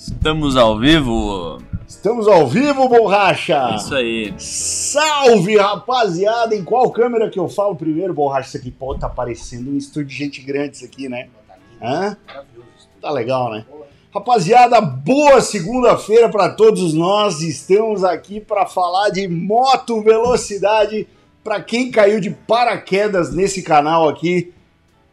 Estamos ao vivo. Estamos ao vivo, borracha! Isso aí. Salve, rapaziada! Em qual câmera que eu falo primeiro, borracha? Isso aqui, pô, tá parecendo um estúdio de gente grande isso aqui, né? Hã? Tá legal, né? Rapaziada, boa segunda-feira para todos nós. Estamos aqui para falar de moto velocidade para quem caiu de paraquedas nesse canal aqui.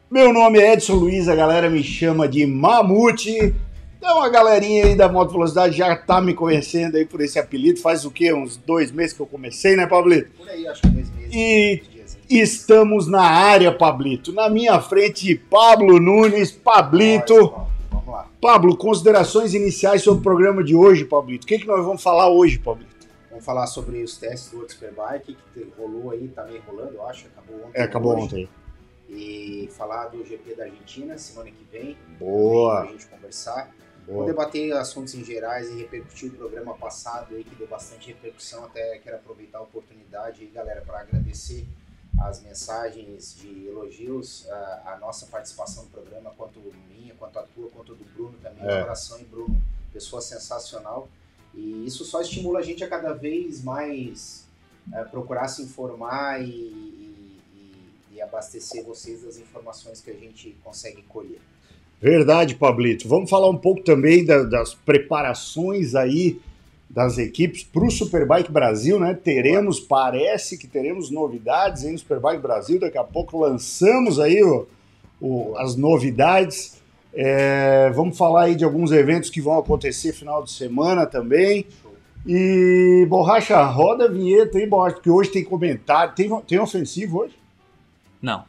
Meu nome é Edson Luiz, a galera me chama de Mamute. Então a galerinha aí da Moto Velocidade já tá me conhecendo aí por esse apelido. Faz o quê? Uns dois meses que eu comecei, né, Pablito? Por aí, acho que dois meses. E estamos na área, Pablito. Na minha frente, Pablo Nunes. Pablito. Vamos lá. Pablo, considerações iniciais sobre o programa de hoje, Pablito. O que, que nós vamos falar hoje, Pablito? Vamos falar sobre os testes do World Superbike, que rolou aí, tá meio rolando, eu acho. Acabou ontem. É, acabou hoje. ontem. E falar do GP da Argentina, semana que vem. Boa. Pra gente conversar. Vou Boa. debater assuntos em gerais e repercutir o programa passado aí, que deu bastante repercussão. Até quero aproveitar a oportunidade aí, galera, para agradecer as mensagens de elogios, a, a nossa participação no programa, quanto minha, quanto a tua, quanto a do Bruno também. É. De coração e Bruno, pessoa sensacional. E isso só estimula a gente a cada vez mais eh, procurar se informar e- e- e abastecer vocês das informações que a gente consegue colher. Verdade, Pablito. Vamos falar um pouco também da- das preparações aí das equipes para o Superbike Brasil, né? Teremos, parece que teremos novidades aí no Superbike Brasil. Daqui a pouco lançamos aí o- o- as novidades. É, vamos falar aí de alguns eventos que vão acontecer final de semana também. E, Borracha, roda a vinheta aí, Borracha, porque hoje tem comentário. Tem, tem ofensivo hoje? Não.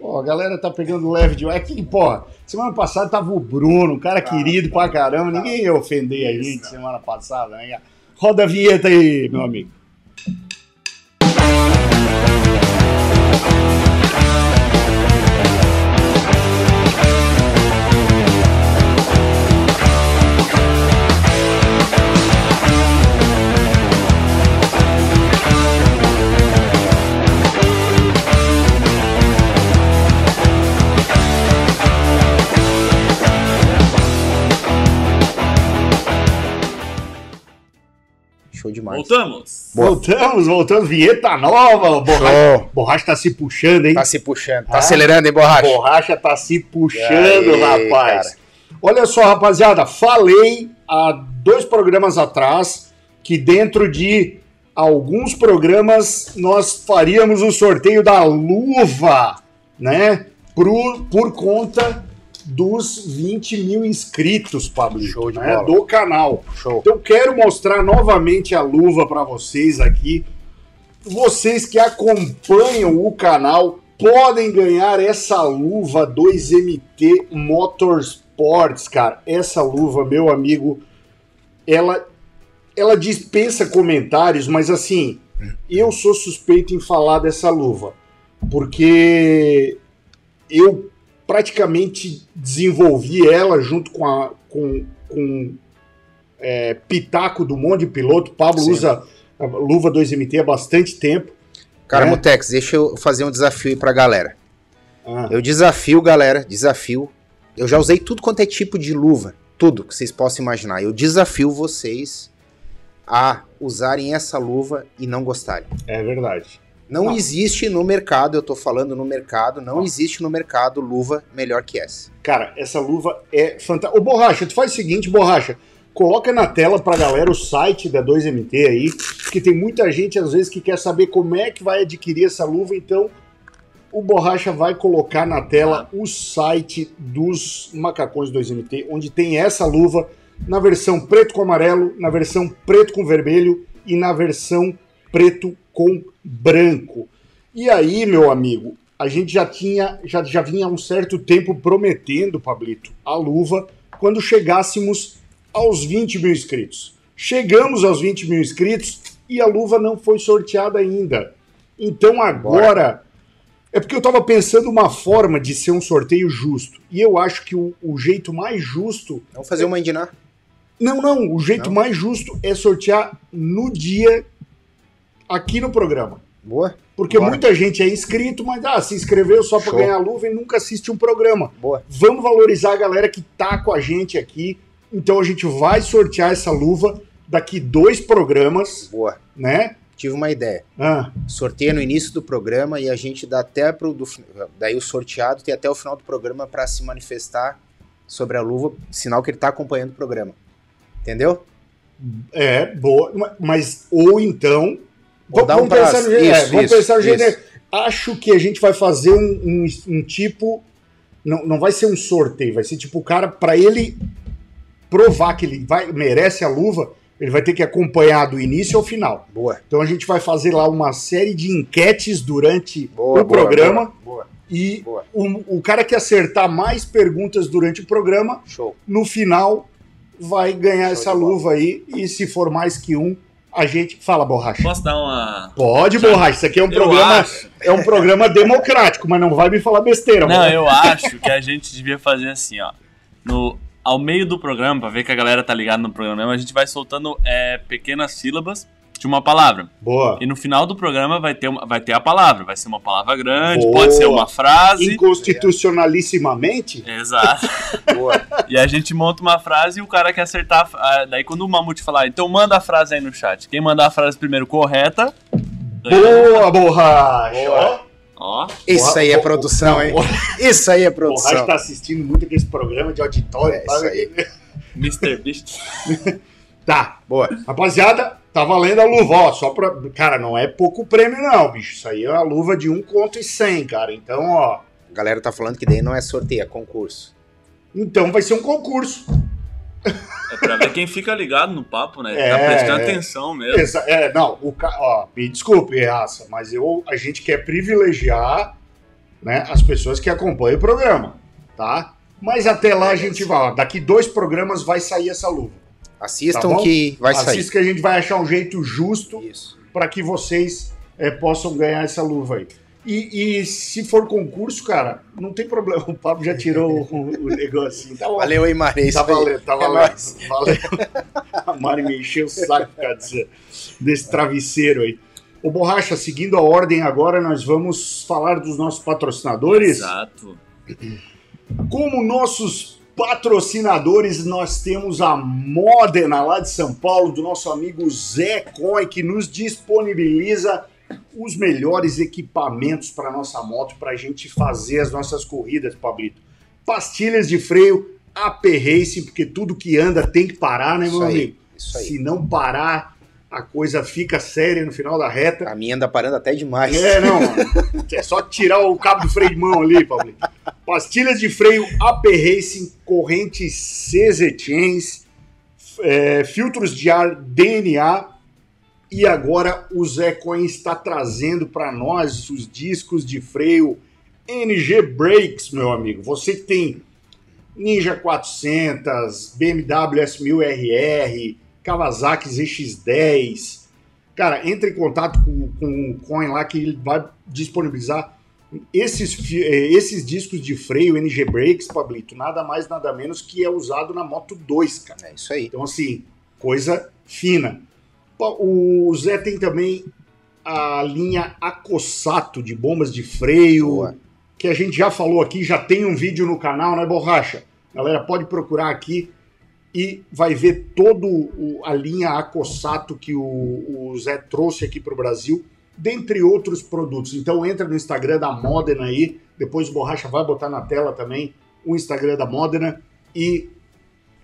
Pô, a galera tá pegando leve de. É que, pô, semana passada tava o Bruno, um cara querido pra caramba. Ninguém ia ofender a gente semana passada, né? Roda a vinheta aí, meu amigo. Show demais. Voltamos. Boa. Voltamos, voltamos. Vinheta nova. Borracha, Show. borracha tá se puxando, hein? Tá se puxando. Tá Ah. acelerando, hein, borracha? Borracha tá se puxando, E aí, rapaz. cara? Olha só, rapaziada, falei há dois programas atrás que dentro de alguns programas nós faríamos o sorteio da luva, né? Por, por conta dos 20 mil inscritos, Pablo, Show de né? bola. do canal. Show. Então quero mostrar novamente a luva para vocês aqui. Vocês que acompanham o canal podem ganhar essa luva 2MT Motorsports, cara. Essa luva, meu amigo, ela ela dispensa comentários, mas assim, eu sou suspeito em falar dessa luva, porque eu praticamente desenvolvi ela junto com a com, com é, Pitaco do Monte Piloto. Pablo Sim. usa a luva 2MT há bastante tempo. Cara, É. Mutex, deixa eu fazer um desafio aí pra galera. Ah, Eu desafio, galera, desafio. Eu já usei tudo quanto é tipo de luva, tudo que vocês possam imaginar. Eu desafio vocês a usarem essa luva e não gostarem. é verdade. Não Não. existe no mercado, eu tô falando no mercado, não existe no mercado luva melhor que essa. Cara, essa luva é fantástica. Ô, Borracha, tu faz o seguinte, Borracha. Coloca na tela pra galera o site da 2MT aí, porque tem muita gente às vezes que quer saber como é que vai adquirir essa luva, então o Borracha vai colocar na tela o site dos macacões 2MT, onde tem essa luva na versão preto com amarelo, na versão preto com vermelho e na versão preto com branco. E aí, meu amigo, a gente já tinha, já, já vinha há um certo tempo prometendo, Pablito, a luva quando chegássemos aos 20 mil inscritos. Chegamos aos 20 mil inscritos e a luva não foi sorteada ainda. Então agora. É porque eu estava pensando uma forma de ser um sorteio justo. E eu acho que o, o jeito mais justo. Vamos fazer uma indinar? Não, não. O jeito Não? mais justo é sortear no dia aqui no programa. Boa? Porque Bora. muita gente é inscrito, mas ah, se inscreveu só para ganhar luva e nunca assiste um programa. Boa. Vamos valorizar a galera que tá com a gente aqui Então a gente vai sortear essa luva daqui dois programas, Boa. né? Tive uma ideia. Ah, Sorteia no início do programa e a gente dá até pro do, daí o sorteado tem até o final do programa para se manifestar sobre a luva, sinal que ele tá acompanhando o programa. Entendeu? é, boa. ma- Mas, ou então. Dá um pensar prazo. no jeito. é, Isso, vamos pensar no isso. Acho que a gente vai fazer um, um- um tipo. Não, não vai ser um sorteio, vai ser tipo o cara, para ele provar que ele vai, merece a luva, ele vai ter que acompanhar do início ao final. Boa. Então a gente vai fazer lá uma série de enquetes durante Boa, o boa, programa Boa, e o, o cara que acertar mais perguntas durante o programa, Show. no final vai ganhar Show essa luva aí. E se for mais que um, a gente fala, borracha. Posso dar uma. Pode, Já- borracha. Isso aqui é um Eu programa, acho. é um programa democrático, mas não vai me falar besteira. Não, borracha. eu acho que a gente devia fazer assim, ó. No, ao meio do programa, pra ver que a galera tá ligada no programa, a gente vai soltando é, pequenas sílabas de uma palavra. Boa. E no final do programa vai ter, uma, vai ter a palavra. Vai ser uma palavra grande, Boa. pode ser uma frase. Inconstitucionalissimamente. Exato. Boa. E a gente monta uma frase e o cara quer acertar. a- Daí quando o Mamute falar, então manda a frase aí no chat. Quem mandar a frase primeiro correta. Boa, borracha. Boa. Ó. Isso aí é produção, hein? Isso aí é Borracha produção. tá assistindo muito aquele programa de auditório. É, isso aí. Mr. Beast. Tá. Boa. Rapaziada, tá valendo a luva, ó, só pra... Cara, não é pouco prêmio não, bicho. Isso aí é a luva de um conto e cem, cara. Então, ó... A galera tá falando que daí não é sorteio, é concurso. Então vai ser um concurso. É pra ver quem fica ligado no papo, né? É, tá prestando é. atenção mesmo. É, não, o ca... ó, me desculpe, raça, mas eu, a gente quer privilegiar né, as pessoas que acompanham o programa, tá? Mas até lá a gente vai, ó, daqui dois programas vai sair essa luva. Assistam Tá que vai sair. Assista que a gente vai achar um jeito justo para que vocês é, possam ganhar essa luva aí. E, e se for concurso, cara, não tem problema. O Pablo já tirou o, o negocinho. Tá bom. Valeu aí, Marê. isso Tá valendo, tá É valendo. nóis. Valeu. A Mari me encheu o saco por causa desse, desse travesseiro aí. Ô Borracha, seguindo a ordem agora, nós vamos falar dos nossos patrocinadores. Exato. Como nossos patrocinadores, nós temos a Modena lá de São Paulo, do nosso amigo Zé Coy, que nos disponibiliza os melhores equipamentos para nossa moto, para a gente fazer as nossas corridas, Pablito. Pastilhas de freio, AP Racing, porque tudo que anda tem que parar, né, meu Isso aí. amigo? Isso aí. Se não parar, a coisa fica séria no final da reta. A minha anda parando até demais. É, não. É só tirar o cabo do freio de mão ali, Paulinho. Pastilhas de freio AP Racing, correntes CZ Chains, é, filtros de ar DNA. E agora o Zé Coin está trazendo para nós os discos de freio NG Brakes, meu amigo. Você que tem Ninja 400, BMW S1000RR, Kawasaki ZX10, Cara, entre em contato com, com o Coin lá que ele vai disponibilizar esses, eh, esses discos de freio NG Brakes, Pablito, nada mais, nada menos que é usado na Moto 2, cara. É isso aí. Então, assim, coisa fina. O Zé tem também a linha Acossato de bombas de freio, Boa. que a gente já falou aqui, já tem um vídeo no canal, né, Borracha? Galera, pode procurar aqui e vai ver todo o- a linha Acossato que o, o Zé trouxe aqui para o Brasil, dentre outros produtos. Então entra no Instagram da Modena aí, depois o Borracha vai botar na tela também o Instagram da Modena e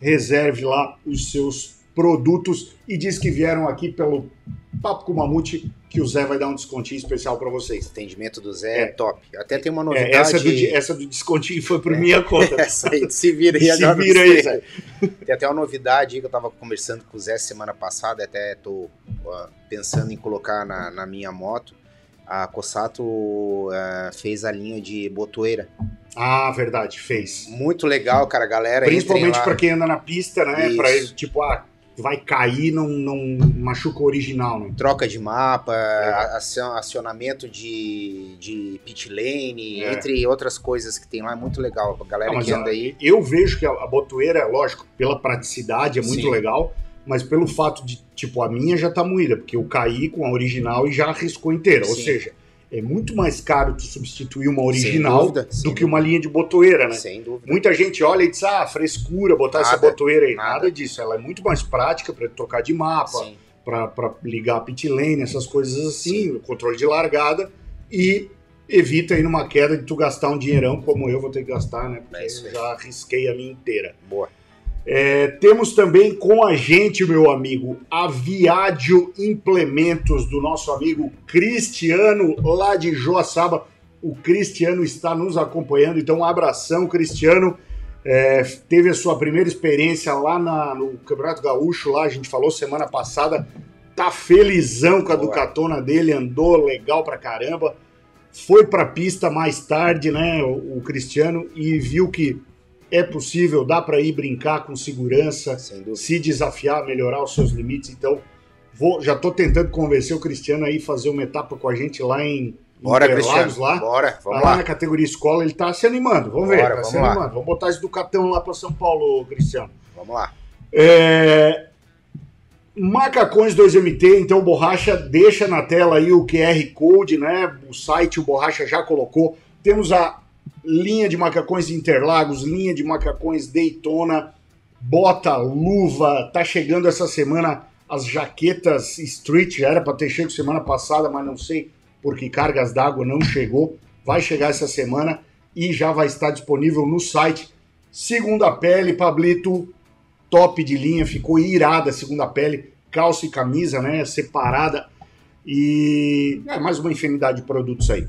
reserve lá os seus produtos e diz que vieram aqui pelo Papo com o Mamute, que o Zé vai dar um descontinho especial para O vocês. atendimento do Zé é, É. top. Até tem uma É, novidade. essa, do, essa do descontinho foi por minha conta. Essa aí, se vira aí Se vira aí, Zé. Tem até uma novidade que eu tava conversando com o Zé semana passada, até tô ó, pensando em colocar na, na minha moto. A Cossato ah, fez a linha de botoeira. Ah, verdade, fez. Muito legal, cara, galera. Principalmente para quem anda na pista, né? Para tipo, ah, vai cair, não, não machuca o original, né? Troca de mapa, É. acionamento de, de pit lane, É. entre outras coisas que tem lá, é muito legal. A galera Ah, mas que anda aí. Eu vejo que a, a botoeira, lógico, pela praticidade é muito Sim. legal, mas pelo fato de, tipo, a minha já tá moída, porque eu caí com a original e já arriscou inteira. Ou seja, é muito mais caro tu substituir uma original dúvida, do que uma linha de botoeira, né? Sem dúvida. Muita gente olha e diz, ah, frescura, botar essa Nada, botoeira aí. Nada, nada. disso. Ela é muito mais prática para trocar de mapa, para ligar a pit lane, essas coisas assim, o controle de largada e evita aí numa queda de tu gastar um dinheirão como eu vou ter que gastar, né? Porque É eu já arrisquei a minha inteira. Boa. É, temos também com a gente, meu amigo, a Viadio Implementos do nosso amigo Cristiano, lá de Joaçaba. O Cristiano está nos acompanhando, então um abração, Cristiano. É, teve a sua primeira experiência lá na- no Campeonato Gaúcho, lá a gente falou semana passada. Tá felizão com a. Ducatona dele, andou legal pra caramba. Foi pra pista mais tarde, né, o, o Cristiano, e viu que é possível, dá para ir brincar com segurança, se desafiar, melhorar os seus limites. Então, vou, já estou tentando convencer o Cristiano aí fazer uma etapa com a gente lá em Bora, Cristiano. lá. Bora, Tá vamos lá lá. na categoria escola, ele tá se animando. Vamos ver, Bora, tá se vamos lá. animando. Vamos botar esse Ducatão lá para São Paulo, Cristiano. Vamos lá. É... Macacões 2MT, então Borracha deixa na tela aí o QR Code, né? O site o Borracha já colocou. Temos a linha de macacões Interlagos, linha de macacões Daytona, bota, luva, tá chegando essa semana as jaquetas Street, já era para ter chegado semana passada, mas não sei porque cargas d'água não chegou. Vai chegar essa semana e já vai estar disponível no site. Segunda pele, Pablito, top de linha, ficou irada segunda pele, calça e camisa, né, separada e é mais uma infinidade de produtos aí.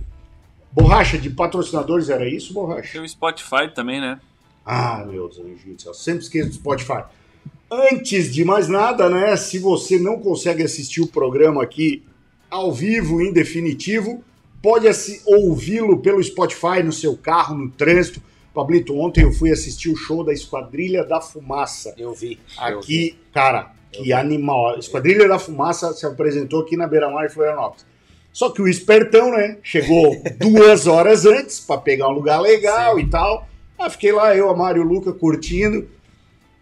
Borracha de patrocinadores era isso, borracha? Tem o Spotify também, né? Ah, meu Deus do céu, sempre esqueço do Spotify. Antes de mais nada, né, se você não consegue assistir o programa aqui ao vivo, em definitivo, pode ouvi-lo pelo Spotify no seu carro, no trânsito. Pablito, ontem eu fui assistir o show da Esquadrilha da Fumaça. Eu vi. eu vi. Aqui, cara, que animal. Esquadrilha da Fumaça se apresentou aqui na Beira Mar em Florianópolis. Só que o espertão, né? Chegou duas horas antes para pegar um lugar legal e tal. Ah, fiquei lá, eu, a Mário e o Luca curtindo.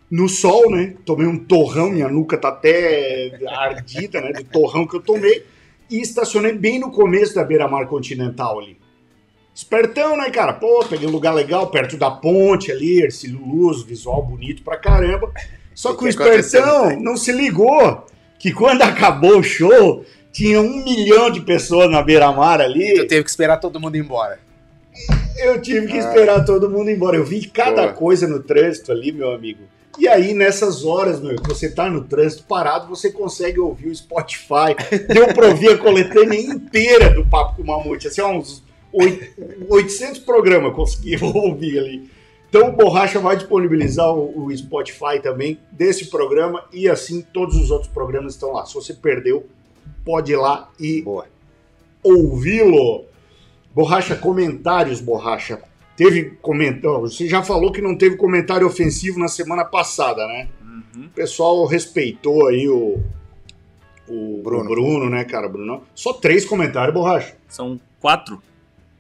No sol, né? Tomei um torrão, minha nuca tá até ardida, né? Do torrão que eu tomei. E estacionei bem no começo da Beira Mar Continental ali. Espertão, né, cara? Pô, peguei um lugar legal perto da ponte ali, Ercílio Luz, visual bonito pra caramba. Só que, que o espertão não se ligou que quando acabou o show, tinha um milhão de pessoas na beira-mar ali. Eu teve que esperar todo mundo ir embora. Eu tive que esperar todo mundo embora. Eu vi cada Boa. coisa no trânsito ali, meu amigo. E aí, nessas horas, meu, que você tá no trânsito parado, você consegue ouvir o Spotify. Deu pra ouvir a coletânea inteira do Papo com o Mamute. Assim, uns oit- 800 programas eu consegui ouvir ali. Então, o Borracha vai disponibilizar o, o Spotify também desse programa e assim todos os outros programas estão lá. Se você perdeu, pode ir lá e ouvi-lo. Borracha, comentários, Borracha. Teve comentário. Você já falou que não teve comentário ofensivo na semana passada, né? Uhum. O pessoal respeitou aí o, o Bruno. Bruno. Bruno, né, cara, Bruno? Só três comentários, Borracha. São quatro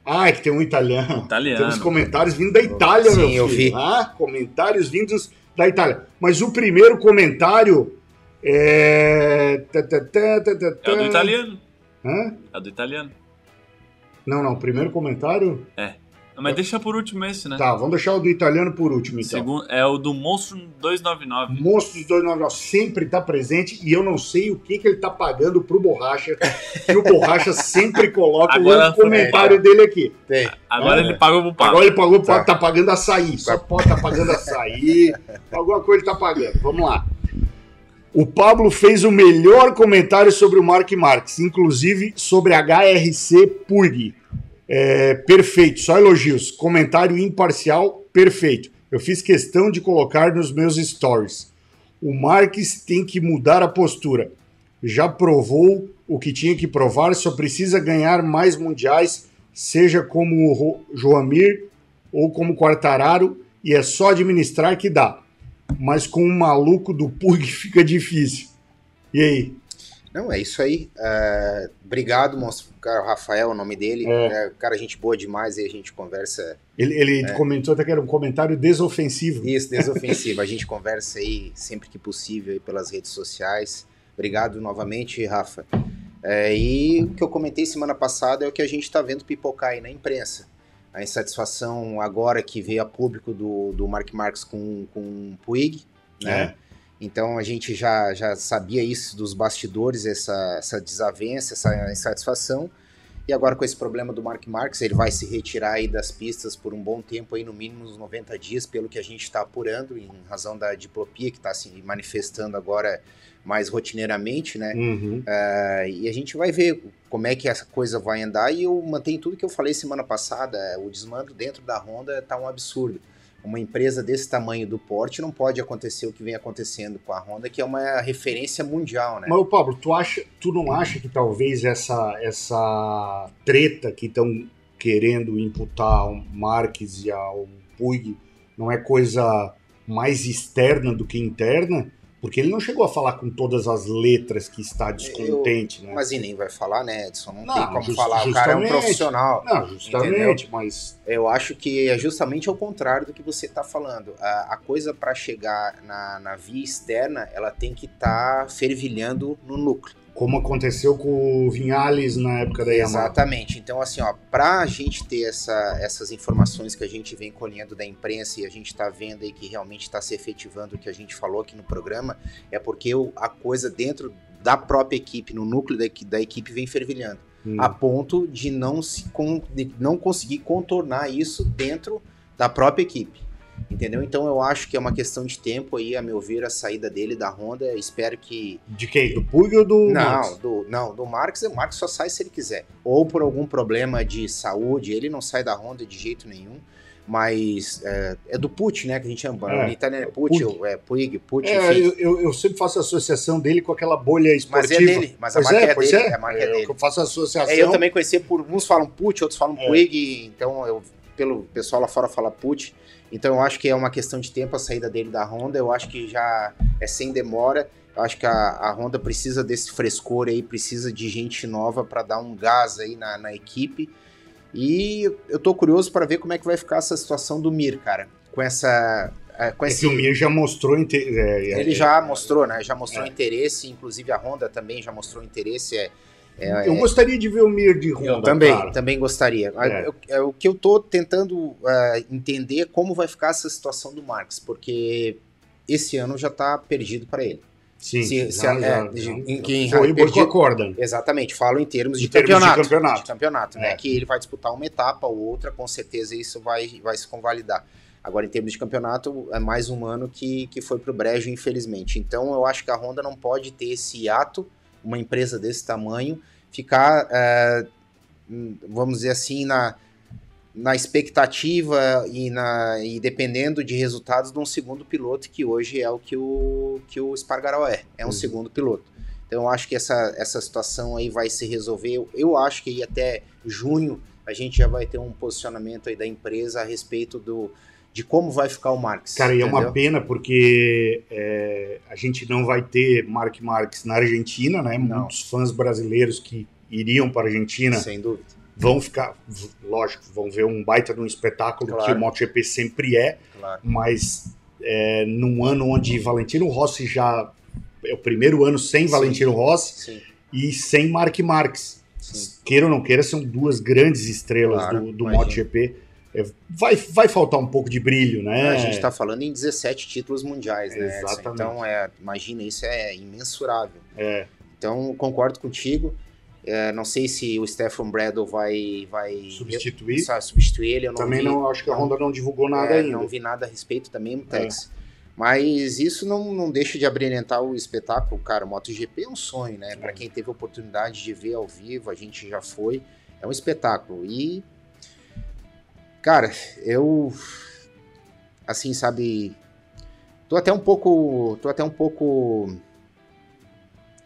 Ah, é que tem um italiano. italianos. Temos comentários vindo da Itália, Sim, meu eu filho. vi. Ah, comentários vindos da Itália. Mas o primeiro comentário é. tá, tá, tá, tá, tá, É o tá. do italiano. Hã? É o do italiano. Não, não. Primeiro comentário. Não, Mas deixa por último esse, né? Tá, vamos deixar o do italiano por último, então. Segundo, é o do Monstro 299. Monstros 299 sempre tá presente e eu não sei o que, que ele tá pagando pro Borracha, que o Borracha sempre coloca Agora o comentário dele aqui. Tem. Agora É. ele pagou pro papo. Agora ele pagou, Tá. tá pagando açaí. Só pode tá pagando açaí. Alguma coisa ele tá pagando. Vamos lá. O Pablo fez o melhor comentário sobre o Mark Marques, inclusive sobre a HRC Purg. É, perfeito, só elogios. Comentário imparcial, perfeito. Eu fiz questão de colocar nos meus stories. O Marques tem que mudar a postura. Já provou o que tinha que provar, só precisa ganhar mais mundiais, seja como o Joamir ou como Quartararo, e é só administrar que dá. Mas com um maluco do Pug fica difícil. E aí? Não, é isso aí. É, obrigado, monstro. Cara, o Rafael é o nome dele. É. É, cara, gente boa demais e a gente conversa. Ele, ele comentou até que era um comentário desofensivo. Isso, desofensivo. a gente conversa aí sempre que possível aí pelas redes sociais. Obrigado novamente, Rafa. É, e o que eu comentei semana passada é o que a gente está vendo pipocar aí na imprensa. A insatisfação agora que veio a público do, do Mark Marques com, com o Puig, né? É. Então a gente já, já sabia isso dos bastidores, essa, essa desavença, essa insatisfação. E agora com esse problema do Mark Marques, ele vai se retirar aí das pistas por um bom tempo, aí no mínimo uns 90 dias, pelo que a gente está apurando, em razão da diplopia que está se manifestando agora mais rotineiramente, né? Uhum. Uh, e a gente vai ver como é que essa coisa vai andar. E eu mantenho tudo que eu falei semana passada. O desmando dentro da Honda tá um absurdo. Uma empresa desse tamanho do porte não pode acontecer o que vem acontecendo com a Honda, que é uma referência mundial, né? Mas, Pablo, tu, acha, tu não acha que talvez essa, essa treta que estão querendo imputar ao Marques e ao Puig não é coisa mais externa do que interna? Porque ele não chegou a falar com todas as letras que está descontente, eu, né? Mas e nem vai falar, né, Edson? Não, Não, tem como just- falar. O cara é um profissional. Não, justamente, mas Eu acho que é justamente ao contrário do que você está falando. A, a coisa para chegar na, na via externa, ela tem que estar fervilhando no núcleo. Como aconteceu com o Vinhales na época da Yamaha. Exatamente. Então, assim, ó, para a gente ter essa, essas informações que a gente vem colhendo da imprensa e a gente está vendo aí que realmente está se efetivando o que a gente falou aqui no programa, é porque a coisa dentro da própria equipe, no núcleo da, da equipe, vem fervilhando. Hum. a ponto de não, se de não conseguir contornar isso dentro da própria equipe. Entendeu? Então eu acho que é uma questão de tempo aí, a meu ver, a saída dele da Honda. Espero que. De quem? Do Puig ou do não, Marques? do, não, do Marx, o Marx só sai se ele quiser. Ou por algum problema de saúde, ele não sai da Honda de jeito nenhum. Mas é, é do Pucci, né? Que a gente chama. É, no italiano é Puig. ou é Puig, Pucci, É, eu, eu, eu sempre faço associação dele com aquela bolha Mas esportiva. é dele, mas a Pois marca é, pois dele. é. A marca é, É, dele. eu faço associação. É, eu também conheci por. Uns falam Pucci, outros falam É. Puig, então eu, pelo pessoal lá fora fala Pucci. Então eu acho que é uma questão de tempo a saída dele da Honda. Eu acho que já é sem demora. Eu acho que a, a Honda precisa desse frescor aí, precisa de gente nova para dar um gás aí na, na equipe. E eu tô curioso para ver como é que vai ficar essa situação do Mir, cara. Com essa. é, Com É esse, que o Mir já mostrou. inte- é, é, ele é, já mostrou, né? Já mostrou É. interesse, inclusive a Honda também já mostrou interesse. É, é, Eu gostaria de ver o Mir de Honda. eu também, cara. também gostaria. Ah, É. é o que eu tô tentando ah, entender é como vai ficar essa situação do Marx, porque esse ano já tá perdido para ele. Sim, Se- se- já, é, já. de- em Foi. Exatamente, falo em termos de, Em termos de campeonato. campeonato. de campeonato, né? É. Que ele vai disputar uma etapa ou outra, com certeza isso vai, vai se convalidar. Agora, em termos de campeonato, é mais um ano que, que foi pro brejo, infelizmente. Então, eu acho que a Honda não pode ter esse hiato, uma empresa desse tamanho, ficar, é, vamos dizer assim, na, na expectativa e, na, e dependendo de resultados de um segundo piloto, que hoje é o que o, que o Espargaró é, é um Uhum. segundo piloto. Então eu acho que essa, essa situação aí vai se resolver. Eu, eu acho que até junho a gente já vai ter um posicionamento aí da empresa a respeito do, de como vai ficar o Marx. Cara, e é uma entendeu? pena porque é, a gente não vai ter Mark Marques na Argentina, né? Não. Muitos fãs brasileiros que iriam para a Argentina Sem dúvida. vão ficar, lógico, vão ver um baita de um espetáculo Claro. que o MotoGP sempre é, Claro. mas é, num ano onde Valentino Rossi já é o primeiro ano sem Sim. Valentino Rossi Sim, e sem Mark Marques. sim. Queira ou não queira, são duas grandes estrelas Claro, do, do. MotoGP. É, vai, vai faltar um pouco de brilho, né? A gente está falando em 17 títulos mundiais, né? Edson? Exatamente. Então, é, imagina, isso é imensurável. É, Então, concordo contigo. É, não sei se o Stefan Bradle vai, vai substituir. sa- substituir ele. Não Também vi, não, acho que a Honda não divulgou nada é, ainda. Não vi nada a respeito também no Tex. Mas isso não, não deixa de abrilhantar o espetáculo, cara. O MotoGP é um sonho, né? Para quem teve a oportunidade de ver ao vivo, a gente já foi. É um espetáculo. E, cara, eu. Assim, sabe. Tô até um pouco. Tô até um pouco.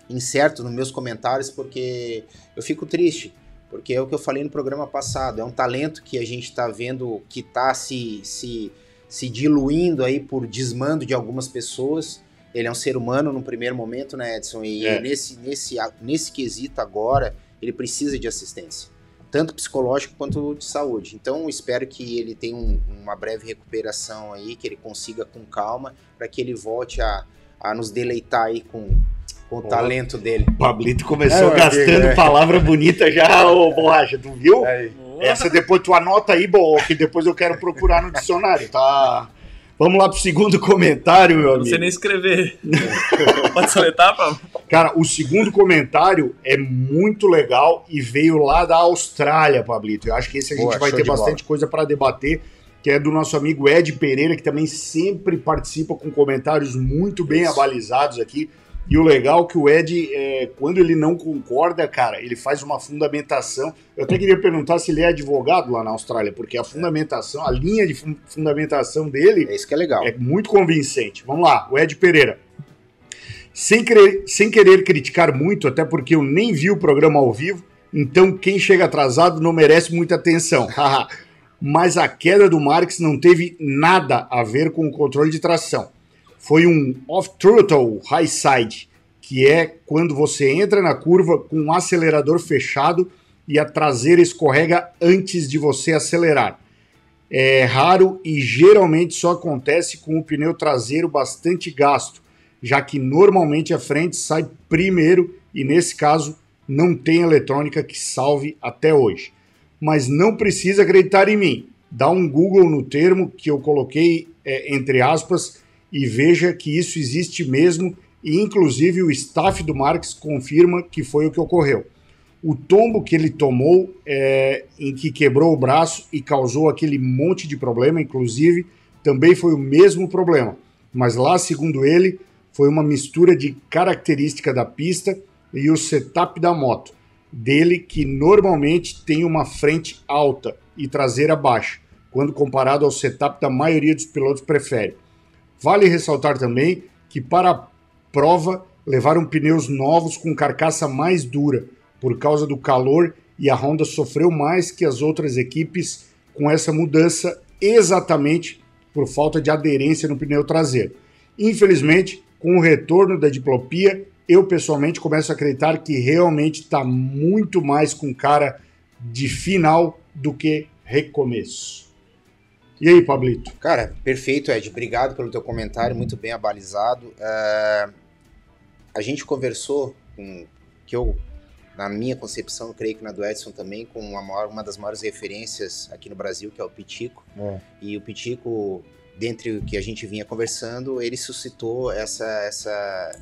Incerto nos meus comentários, porque eu fico triste. Porque é o que eu falei no programa passado. É um talento que a gente está vendo que está se, se, se diluindo aí por desmando de algumas pessoas. Ele é um ser humano no primeiro momento, né, Edson? E É. nesse, nesse, nesse quesito agora, ele precisa de assistência. Tanto psicológico quanto de saúde. Então, espero que ele tenha um- uma breve recuperação aí, que ele consiga com calma, para que ele volte a, a nos deleitar aí com, com o talento dele. O Pablito começou é, gastando é. palavra bonita já, ô Borracha, tu viu? Aí. Essa depois tu anota aí, Bo, que depois eu quero procurar no dicionário, tá? Vamos lá pro segundo comentário, meu amigo. Não sei nem escrever. Pode soletar, Pablo? Cara, o segundo comentário é muito legal e veio lá da Austrália, Pablito. Eu acho que esse a gente Boa, vai ter bastante bola. coisa para debater, que é do nosso amigo Ed Pereira, que também sempre participa com comentários muito bem Isso. abalizados aqui. E o legal é que o Ed, é, quando ele não concorda, cara, ele faz uma fundamentação. Eu até queria perguntar se ele é advogado lá na Austrália, porque a fundamentação, a linha de fundamentação dele. É isso que é legal. É muito convincente. Vamos lá, o Ed Pereira. Sem querer, sem querer criticar muito, até porque eu nem vi o programa ao vivo, então quem chega atrasado não merece muita atenção. Mas a queda do Marx não teve nada a ver com o controle de tração foi um off-throttle high side, que é quando você entra na curva com o acelerador fechado e a traseira escorrega antes de você acelerar. É raro e geralmente só acontece com o pneu traseiro bastante gasto, já que normalmente a frente sai primeiro e nesse caso não tem eletrônica que salve até hoje. Mas não precisa acreditar em mim. Dá um Google no termo que eu coloquei é, entre aspas e veja que isso existe mesmo e inclusive o staff do Marx confirma que foi o que ocorreu. O tombo que ele tomou, é, em que quebrou o braço e causou aquele monte de problema, inclusive, também foi o mesmo problema. Mas lá, segundo ele, foi uma mistura de característica da pista e o setup da moto, dele que normalmente tem uma frente alta e traseira baixa, quando comparado ao setup da maioria dos pilotos prefere. Vale ressaltar também que para a prova levaram pneus novos com carcaça mais dura por causa do calor e a Honda sofreu mais que as outras equipes com essa mudança exatamente por falta de aderência no pneu traseiro. Infelizmente, com o retorno da diplopia, eu pessoalmente começo a acreditar que realmente está muito mais com cara de final do que recomeço. E aí, Pablito? Cara, perfeito, Ed. Obrigado pelo teu comentário, muito bem abalizado. Uh, a gente conversou com que eu, na minha concepção, creio que na do Edson também, com uma, maior, uma das maiores referências aqui no Brasil, que é o Pitico. É. E o Pitico, dentre o que a gente vinha conversando, ele suscitou essa essa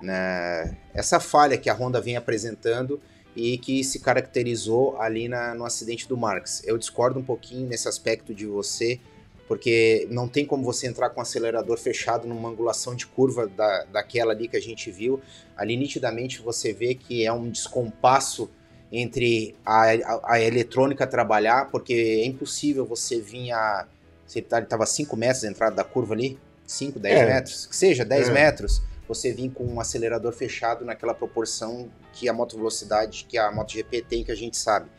né, essa falha que a Honda vem apresentando e que se caracterizou ali na, no acidente do Marx. Eu discordo um pouquinho nesse aspecto de você, porque não tem como você entrar com o acelerador fechado numa angulação de curva da, daquela ali que a gente viu. Ali nitidamente você vê que é um descompasso entre a, a, a eletrônica trabalhar, porque é impossível você vir a. Você estava tá, 5 metros da entrada da curva ali? 5, 10 é. metros? Que seja, 10 é. metros você vir com um acelerador fechado naquela proporção que a moto velocidade, que a MotoGP tem, que a gente sabe.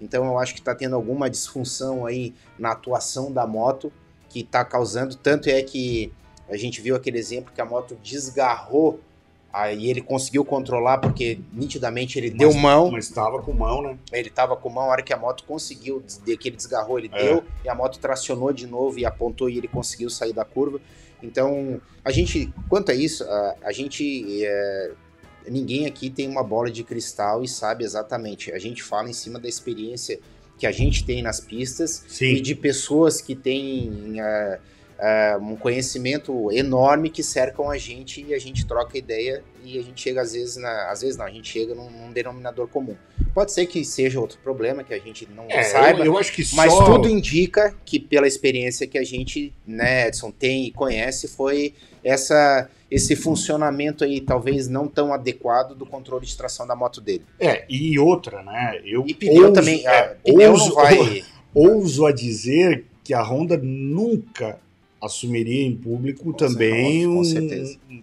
Então eu acho que está tendo alguma disfunção aí na atuação da moto que está causando, tanto é que a gente viu aquele exemplo que a moto desgarrou Aí ele conseguiu controlar porque nitidamente ele mas, deu mão. Mas estava com mão, né? Ele estava com mão, a hora que a moto conseguiu, que ele desgarrou, ele é. deu, e a moto tracionou de novo e apontou e ele conseguiu sair da curva. Então, a gente, quanto a isso, a, a gente. É, ninguém aqui tem uma bola de cristal e sabe exatamente. A gente fala em cima da experiência que a gente tem nas pistas Sim. e de pessoas que têm. É, é, um conhecimento enorme que cercam a gente e a gente troca ideia e a gente chega às vezes, na, às vezes não, a gente chega num, num denominador comum. Pode ser que seja outro problema que a gente não é, saiba, eu, eu, acho que mas só... tudo indica que pela experiência que a gente, né, Edson, tem e conhece, foi essa esse funcionamento aí talvez não tão adequado do controle de tração da moto dele. É, e outra, né? Eu e pneu ouso, também, é, pneu ouso, vai... ouso a dizer que a Honda nunca assumiria em público com também um,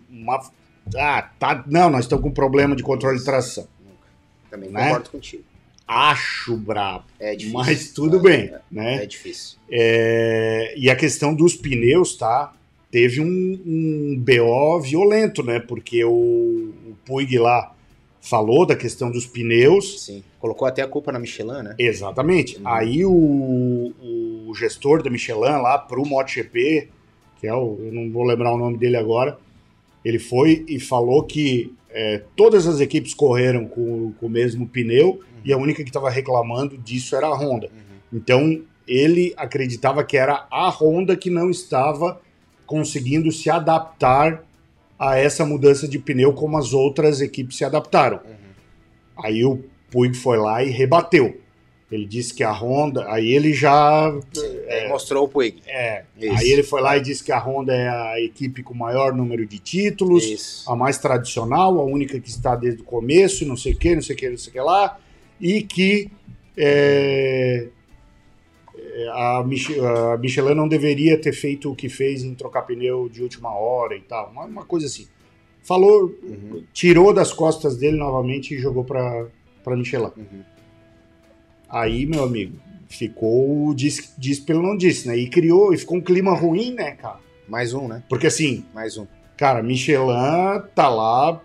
uma. Ah, tá. Não, nós estamos com problema de controle de tração. Também né? concordo contigo. Acho brabo. É difícil. Mas tudo é, bem, é, né? É difícil. É, e a questão dos pneus, tá? Teve um, um BO violento, né? Porque o, o Puig lá falou da questão dos pneus. Sim. Colocou até a culpa na Michelin, né? Exatamente. Uhum. Aí o, o gestor da Michelin lá pro MotoGP, que é o, eu não vou lembrar o nome dele agora, Ele foi e falou que é, todas as equipes correram com, com o mesmo pneu uhum. e a única que estava reclamando disso era a Honda. Uhum. Então ele acreditava que era a Honda que não estava conseguindo se adaptar a essa mudança de pneu como as outras equipes se adaptaram. Uhum. Aí o Puig foi lá e rebateu. Ele disse que a Honda. Aí ele já. Sim, é, mostrou o Puig. É. Isso. Aí ele foi lá e disse que a Honda é a equipe com maior número de títulos, Isso. a mais tradicional, a única que está desde o começo, não sei o que, não sei o que, não sei o que lá. E que. É, a, Michelin não deveria ter feito o que fez em trocar pneu de última hora e tal, uma, uma coisa assim. Falou, uhum. tirou das costas dele novamente e jogou para Michelin. Uhum. Aí, meu amigo, ficou diz, diz pelo não disse, né? E criou, e ficou um clima ruim, né, cara? Mais um, né? Porque assim. Mais um. Cara, Michelin tá lá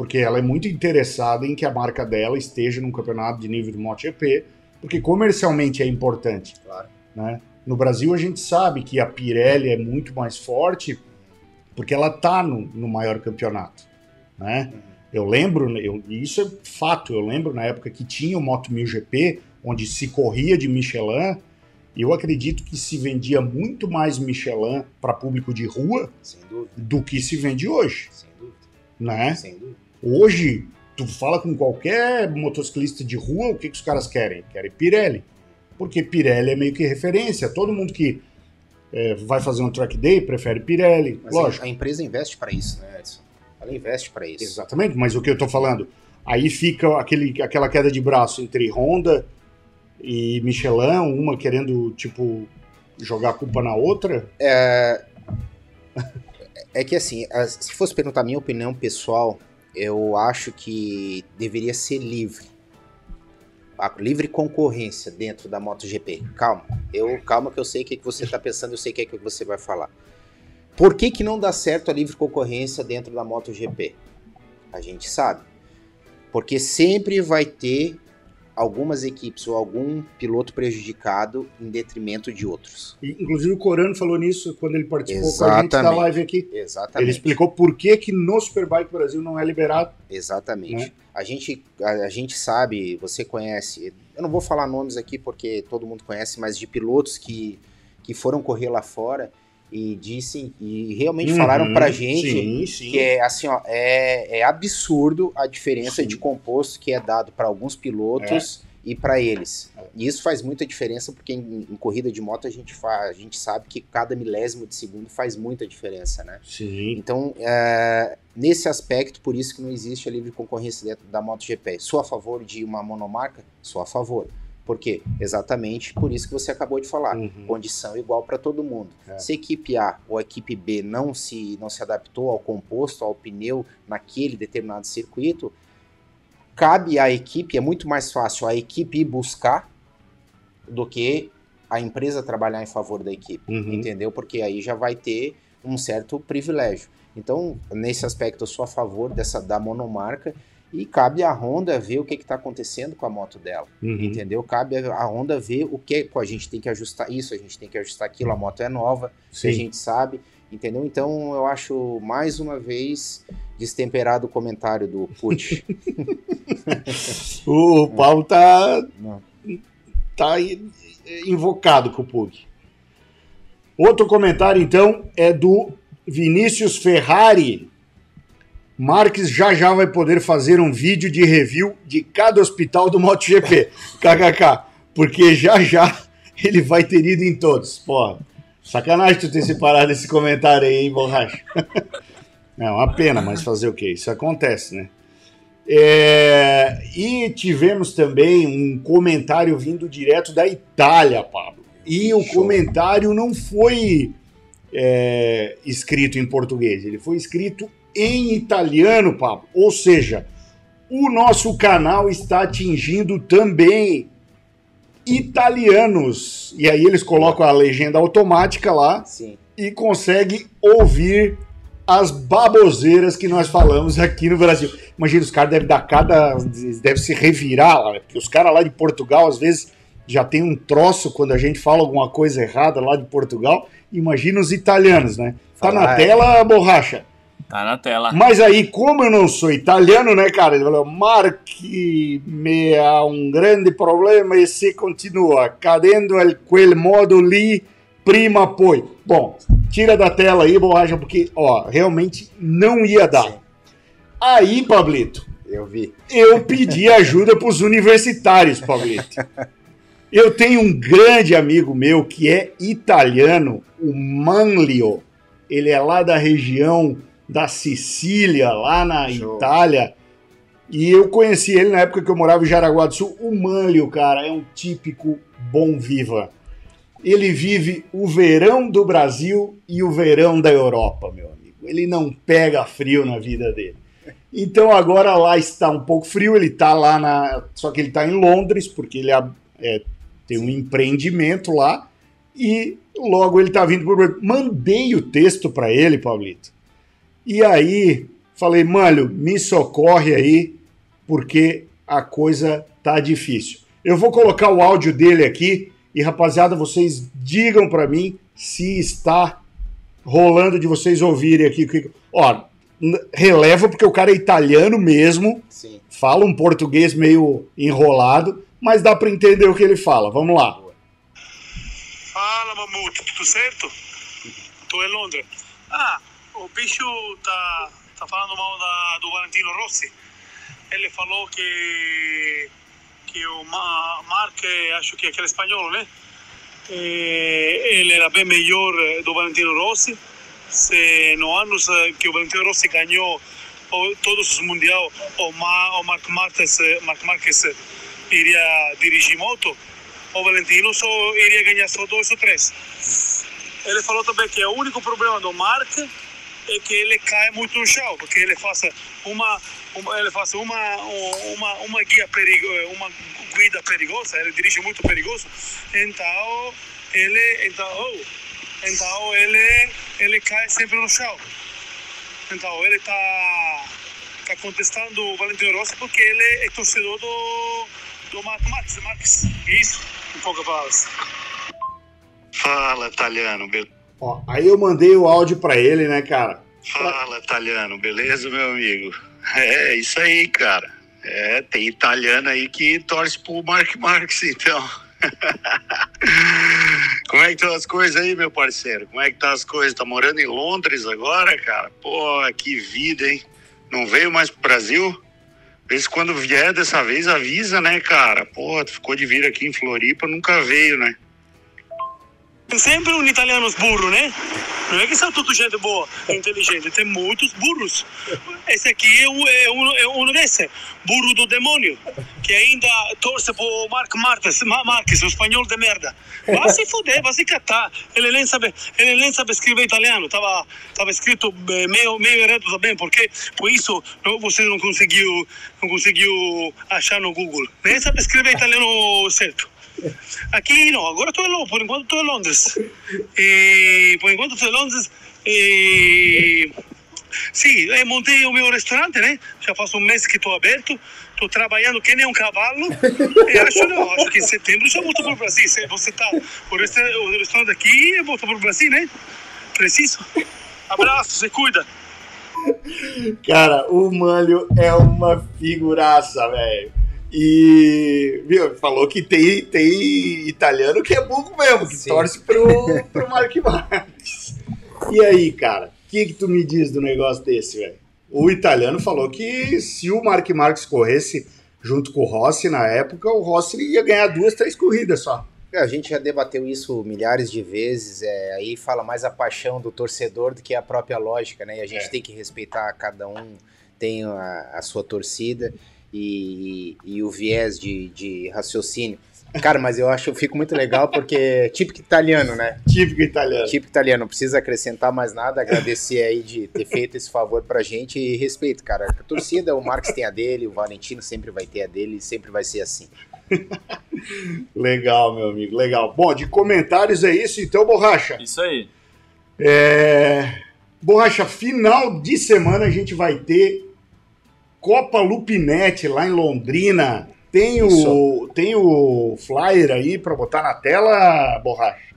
porque ela é muito interessada em que a marca dela esteja num campeonato de nível de MotoGP porque comercialmente é importante. Claro. Né? No Brasil a gente sabe que a Pirelli é muito mais forte porque ela está no, no, maior campeonato. Né? Uhum. Eu lembro, eu, isso é fato, eu lembro na época que tinha o Moto 1000 GP, onde se corria de Michelin, e eu acredito que se vendia muito mais Michelin para público de rua do que se vende hoje. Sem dúvida. Né? Sem dúvida. Hoje, tu fala com qualquer motociclista de rua, o que, que os caras querem? Querem Pirelli. Porque Pirelli é meio que referência. Todo mundo que é, vai fazer um track day prefere Pirelli. Mas Lógico. A, empresa investe para isso, né, Edson? Ela investe para isso. Exatamente, mas o que eu tô falando? Aí fica aquele, aquela queda de braço entre Honda e Michelin, uma querendo, tipo, jogar a culpa na outra. É, é que assim, se fosse perguntar a minha opinião pessoal, eu acho que deveria ser livre. A livre concorrência dentro da MotoGP. Calma, eu calma que eu sei o que, que você está pensando, eu sei o que, que você vai falar. Por que, que não dá certo a livre concorrência dentro da MotoGP? A gente sabe. Porque sempre vai ter algumas equipes ou algum piloto prejudicado em detrimento de outros. Inclusive o Corano falou nisso quando ele participou Exatamente. com a gente da live aqui. Exatamente. Ele explicou por que, que no Superbike Brasil não é liberado. Exatamente. Né? A, gente, a, a, gente sabe, você conhece, eu não vou falar nomes aqui porque todo mundo conhece, mas de pilotos que, que foram correr lá fora e disse e realmente uhum, falaram pra gente sim, sim. que é assim ó é, é absurdo a diferença sim. de composto que é dado para alguns pilotos é. e para eles e isso faz muita diferença porque em, em, corrida de moto a gente faz a gente sabe que cada milésimo de segundo faz muita diferença né sim então é, nesse aspecto por isso que não existe a livre concorrência dentro da MotoGP sou a favor de uma monomarca sou a favor por quê? Exatamente por isso que você acabou de falar. Uhum. Condição igual para todo mundo. É. Se a equipe A ou a equipe B não se, não se adaptou ao composto, ao pneu naquele determinado circuito, cabe à equipe, é muito mais fácil a equipe ir buscar do que a empresa trabalhar em favor da equipe, uhum. entendeu? Porque aí já vai ter um certo privilégio. Então, nesse aspecto, eu sou a favor dessa da monomarca e cabe à Honda ver o que está acontecendo com a moto dela, uhum. entendeu? Cabe à Honda ver o que, pô, a gente tem que ajustar isso, a gente tem que ajustar aquilo, a moto é nova, Sim. a gente sabe, entendeu? Então eu acho mais uma vez destemperado o comentário do Put. o Paulo tá, tá invocado com o Pug. Outro comentário então é do Vinícius Ferrari. Marques já já vai poder fazer um vídeo de review de cada hospital do MotoGP. KKK. Porque já já ele vai ter ido em todos. Porra, sacanagem tu ter separado esse comentário aí, hein, borracha? É uma pena, mas fazer o quê? Isso acontece, né? É, e tivemos também um comentário vindo direto da Itália, Pablo. E o Show. comentário não foi é, escrito em português, ele foi escrito em italiano, Pablo. Ou seja, o nosso canal está atingindo também italianos. E aí eles colocam a legenda automática lá Sim. e consegue ouvir as baboseiras que nós falamos aqui no Brasil. Imagina, os caras devem dar cada. deve se revirar lá, né? porque os caras lá de Portugal, às vezes, já tem um troço quando a gente fala alguma coisa errada lá de Portugal. Imagina os italianos, né? Tá na tela, borracha. Tá na tela. Mas aí, como eu não sou italiano, né, cara? Ele falou, Marchi me há um grande problema e se continua cadendo el, quel modo lì prima poi. Bom, tira da tela aí, borracha, porque, ó, realmente não ia dar. Sim. Aí, Pablito, Eu vi. eu pedi ajuda para os universitários, Pablito. Eu tenho um grande amigo meu que é italiano, o Manlio. Ele é lá da região da Sicília, lá na Show. Itália. E eu conheci ele na época que eu morava em Jaraguá do Sul. O Manlio, cara, é um típico bom viva. Ele vive o verão do Brasil e o verão da Europa, meu amigo. Ele não pega frio na vida dele. Então agora lá está um pouco frio, ele está lá na. Só que ele está em Londres, porque ele é- tem um empreendimento lá. E logo ele está vindo Brasil. Mandei o texto para ele, Pablito. E aí falei, mano, me socorre aí, porque a coisa tá difícil. Eu vou colocar o áudio dele aqui e, rapaziada, vocês digam para mim se está rolando de vocês ouvirem aqui. Ó, releva porque o cara é italiano mesmo, Sim. fala um português meio enrolado, mas dá para entender o que ele fala. Vamos lá. Fala, Mamute, tudo certo? Tô em Londres. Ah, o bicho tá, tá falando mal da, do Valentino Rossi. Ele falou que, que o Ma, Mark, acho que é aquele espanhol, né? Eh, ele era bem melhor eh, do Valentino Rossi. Se no anos eh, que o Valentino Rossi ganhou o- todos os mundial, o, Ma, o Mark Marques, Mark Marques iria dirigir moto, o Valentino só iria ganhar só dois ou três. Ele falou também que o único problema do Mark é que ele cai muito no chão, porque ele faz uma, uma ele faz uma uma uma guia perigo, uma guida perigosa, ele dirige muito perigoso. Então ele então oh, então ele ele cai sempre no chão. Então ele tá tá contestando o Valentino Rossi porque ele é torcedor do do Mark Marques, Marques. Isso, em poucas palavras. Fala, italiano, be... Ó, aí eu mandei o áudio para ele, né, cara? Fala, italiano, beleza, meu amigo? É, isso aí, cara. É, tem italiano aí que torce pro Mark Marx, então. Como é que estão as coisas aí, meu parceiro? Como é que tá as coisas? Tá morando em Londres agora, cara? Pô, que vida, hein? Não veio mais pro Brasil? Se quando vier dessa vez avisa, né, cara? Pô, ficou de vir aqui em Floripa, nunca veio, né? Tem sempre um italiano burro, né? Não é que são tudo gente boa, inteligente. Tem muitos burros. Esse aqui é um, é um, é um desses, burro do demônio, que ainda torce pro Mark Marques, Ma- Marques, o espanhol de merda. Vai se fuder, vai se catar. Ele nem sabe, ele nem sabe escrever italiano. Tava, tava escrito eh, meio, meio errado também, porque por isso você não conseguiu, não conseguiu achar no Google. Nem sabe escrever italiano certo. Aqui não, agora estou em Londres, por enquanto estou em Londres. E, por enquanto estou em Londres. E, sim, eu montei o meu restaurante, né? Já faz um mês que estou aberto. Estou trabalhando que nem um cavalo. E acho, não, acho que em setembro já volto para o Brasil. Se você está, o, o restaurante aqui, eu volto para o Brasil, né? Preciso. Abraço, se cuida. Cara, o Manlio é uma figuraça, velho. E viu, falou que tem, tem italiano que é burro mesmo, que Sim. torce pro, pro Mark Marques. E aí, cara, o que, que tu me diz do negócio desse, velho? O italiano falou que se o Mark Marques corresse junto com o Rossi na época, o Rossi ia ganhar duas, três corridas só. É, A gente já debateu isso milhares de vezes, é, aí fala mais a paixão do torcedor do que a própria lógica, né? E a gente É. tem que respeitar, cada um tem a, a sua torcida e, e o viés de, de raciocínio. Cara, mas eu acho, eu fico muito legal porque é típico italiano, né? Típico italiano. Típico italiano, não precisa acrescentar mais nada, agradecer aí de ter feito esse favor pra gente e respeito, cara. A torcida, o Marcos tem a dele, o Valentino sempre vai ter a dele e sempre vai ser assim. Legal, meu amigo, legal. Bom, de comentários é isso, então, Borracha. Isso aí. É... Borracha, final de semana a gente vai ter Copa Lupinete lá em Londrina. Tem o, tem o flyer aí para botar na tela, Borracha?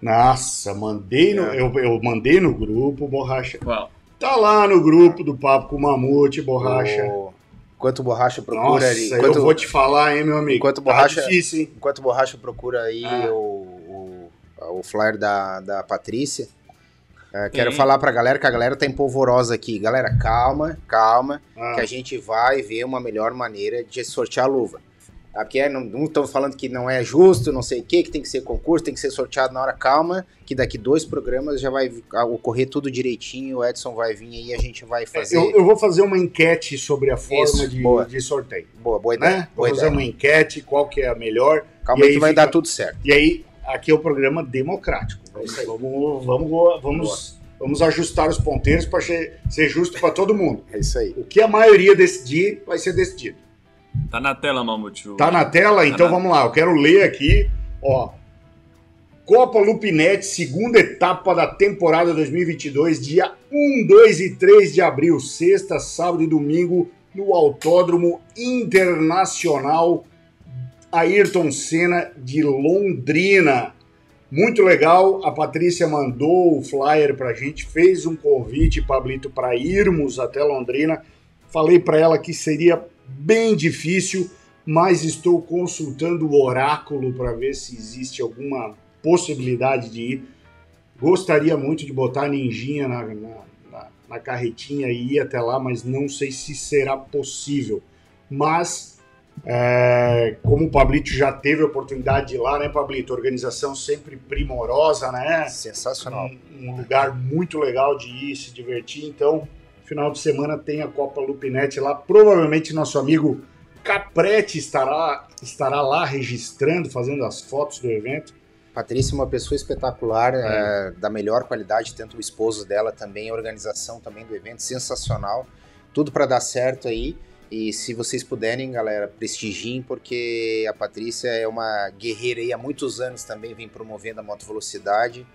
Nossa, mandei no, É. eu, eu mandei no grupo, Borracha. Qual? Tá lá no grupo do Papo com o Mamute, Borracha. O- Enquanto Borracha procura Nossa, ali. eu Enquanto, vou te falar, hein, meu amigo. enquanto Tá Borracha- difícil, hein? enquanto Borracha procura aí Ah. o, o, o flyer da, da Patrícia, é, quero falar pra galera que a galera tá empolvorosa aqui. Galera, calma, calma, Ah, que a gente vai ver uma melhor maneira de sortear a luva. Tá? Porque não, não estamos falando que não é justo, não sei o que, que tem que ser concurso, tem que ser sorteado na hora. Calma, que daqui dois programas já vai ocorrer tudo direitinho. O Edson vai vir aí e a gente vai fazer. eu, eu vou fazer uma enquete sobre a forma Isso, de, de sorteio. Boa, boa ideia. Né? Vou Boa fazer ideia. uma enquete, qual que é a melhor. Calma aí aí que vai fica- dar tudo certo. E aí, aqui é o programa democrático. É isso aí. Vamos, vamos, vamos, vamos ajustar os ponteiros para ser justo para todo mundo. É isso aí. O que a maioria decidir vai ser decidido. Tá na tela, Mamute. Tá na tela? Então na- vamos lá. Eu quero ler aqui, ó. Copa Lupinete, segunda etapa da temporada 2022, dia 1, 2 e 3 de abril, sexta, sábado e domingo, no Autódromo Internacional Ayrton Senna de Londrina. Muito legal, a Patrícia mandou o flyer pra gente, fez um convite, Pablito, para irmos até Londrina. Falei para ela que seria bem difícil, mas estou consultando o oráculo para ver se existe alguma possibilidade de ir. Gostaria muito de botar a ninjinha na, na, na, na carretinha e ir até lá, mas não sei se será possível. Mas, é, como o Pablito já teve a oportunidade de ir lá, né, Pablito? Organização sempre primorosa, né? Sensacional. um, um lugar muito legal de ir se divertir. Então, final de semana tem a Copa Lupinete lá. Provavelmente nosso amigo Caprete estará, estará lá registrando, fazendo as fotos do evento. Patrícia é uma pessoa espetacular, é, da melhor qualidade, tanto o esposo dela também, a organização também do evento, sensacional. Tudo para dar certo aí. E se vocês puderem, galera, prestigiem, porque a Patrícia é uma guerreira aí há muitos anos também, vem promovendo a moto velocidade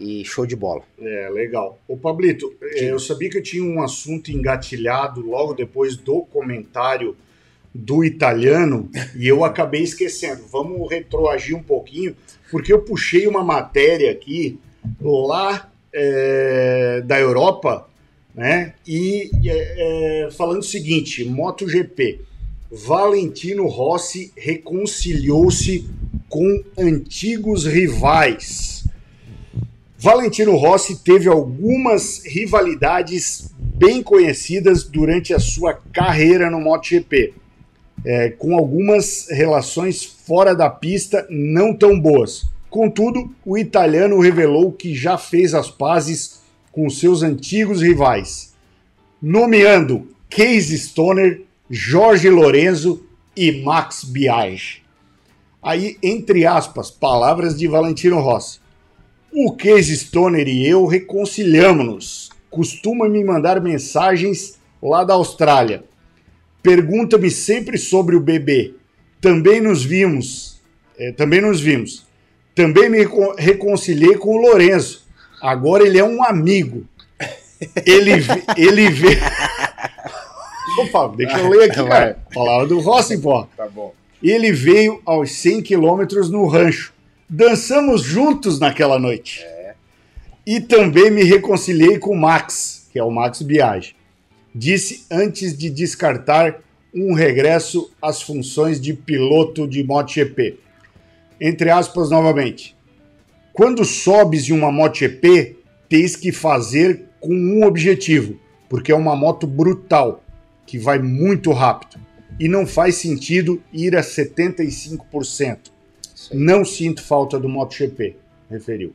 e show de bola. É, legal. Ô, Pablito, eh, eu sabia que eu tinha um assunto engatilhado logo depois do comentário do italiano e eu acabei esquecendo. Vamos retroagir um pouquinho, porque eu puxei uma matéria aqui lá eh, da Europa, né? E eh, eh, falando o seguinte: MotoGP. Valentino Rossi reconciliou-se com antigos rivais. Valentino Rossi teve algumas rivalidades bem conhecidas durante a sua carreira no MotoGP, é, com algumas relações fora da pista não tão boas. Contudo, o italiano revelou que já fez as pazes com seus antigos rivais, nomeando Casey Stoner, Jorge Lorenzo e Max Biaggi. Aí, entre aspas, palavras de Valentino Rossi. O Casey Stoner e eu reconciliamos-nos. Costuma me mandar mensagens lá da Austrália. Pergunta-me sempre sobre o bebê. Também nos vimos. é, também nos vimos. Também me recon- reconciliei com o Lourenço. Agora ele é um amigo. Ele, ele vê. Opa, deixa eu ler aqui, cara. Palavra do Rossi, pô. Tá bom. Ele veio aos 100 quilômetros no rancho. Dançamos juntos naquela noite. E também me reconciliei com o Max, que é o Max Biaggi. Disse antes de descartar um regresso às funções de piloto de MotoGP. Entre aspas, novamente. Quando sobes em uma MotoGP, tens que fazer com um objetivo, porque é uma moto brutal, que vai muito rápido. E não faz sentido ir a 75%. Isso aí. Não sinto falta do MotoGP, referiu.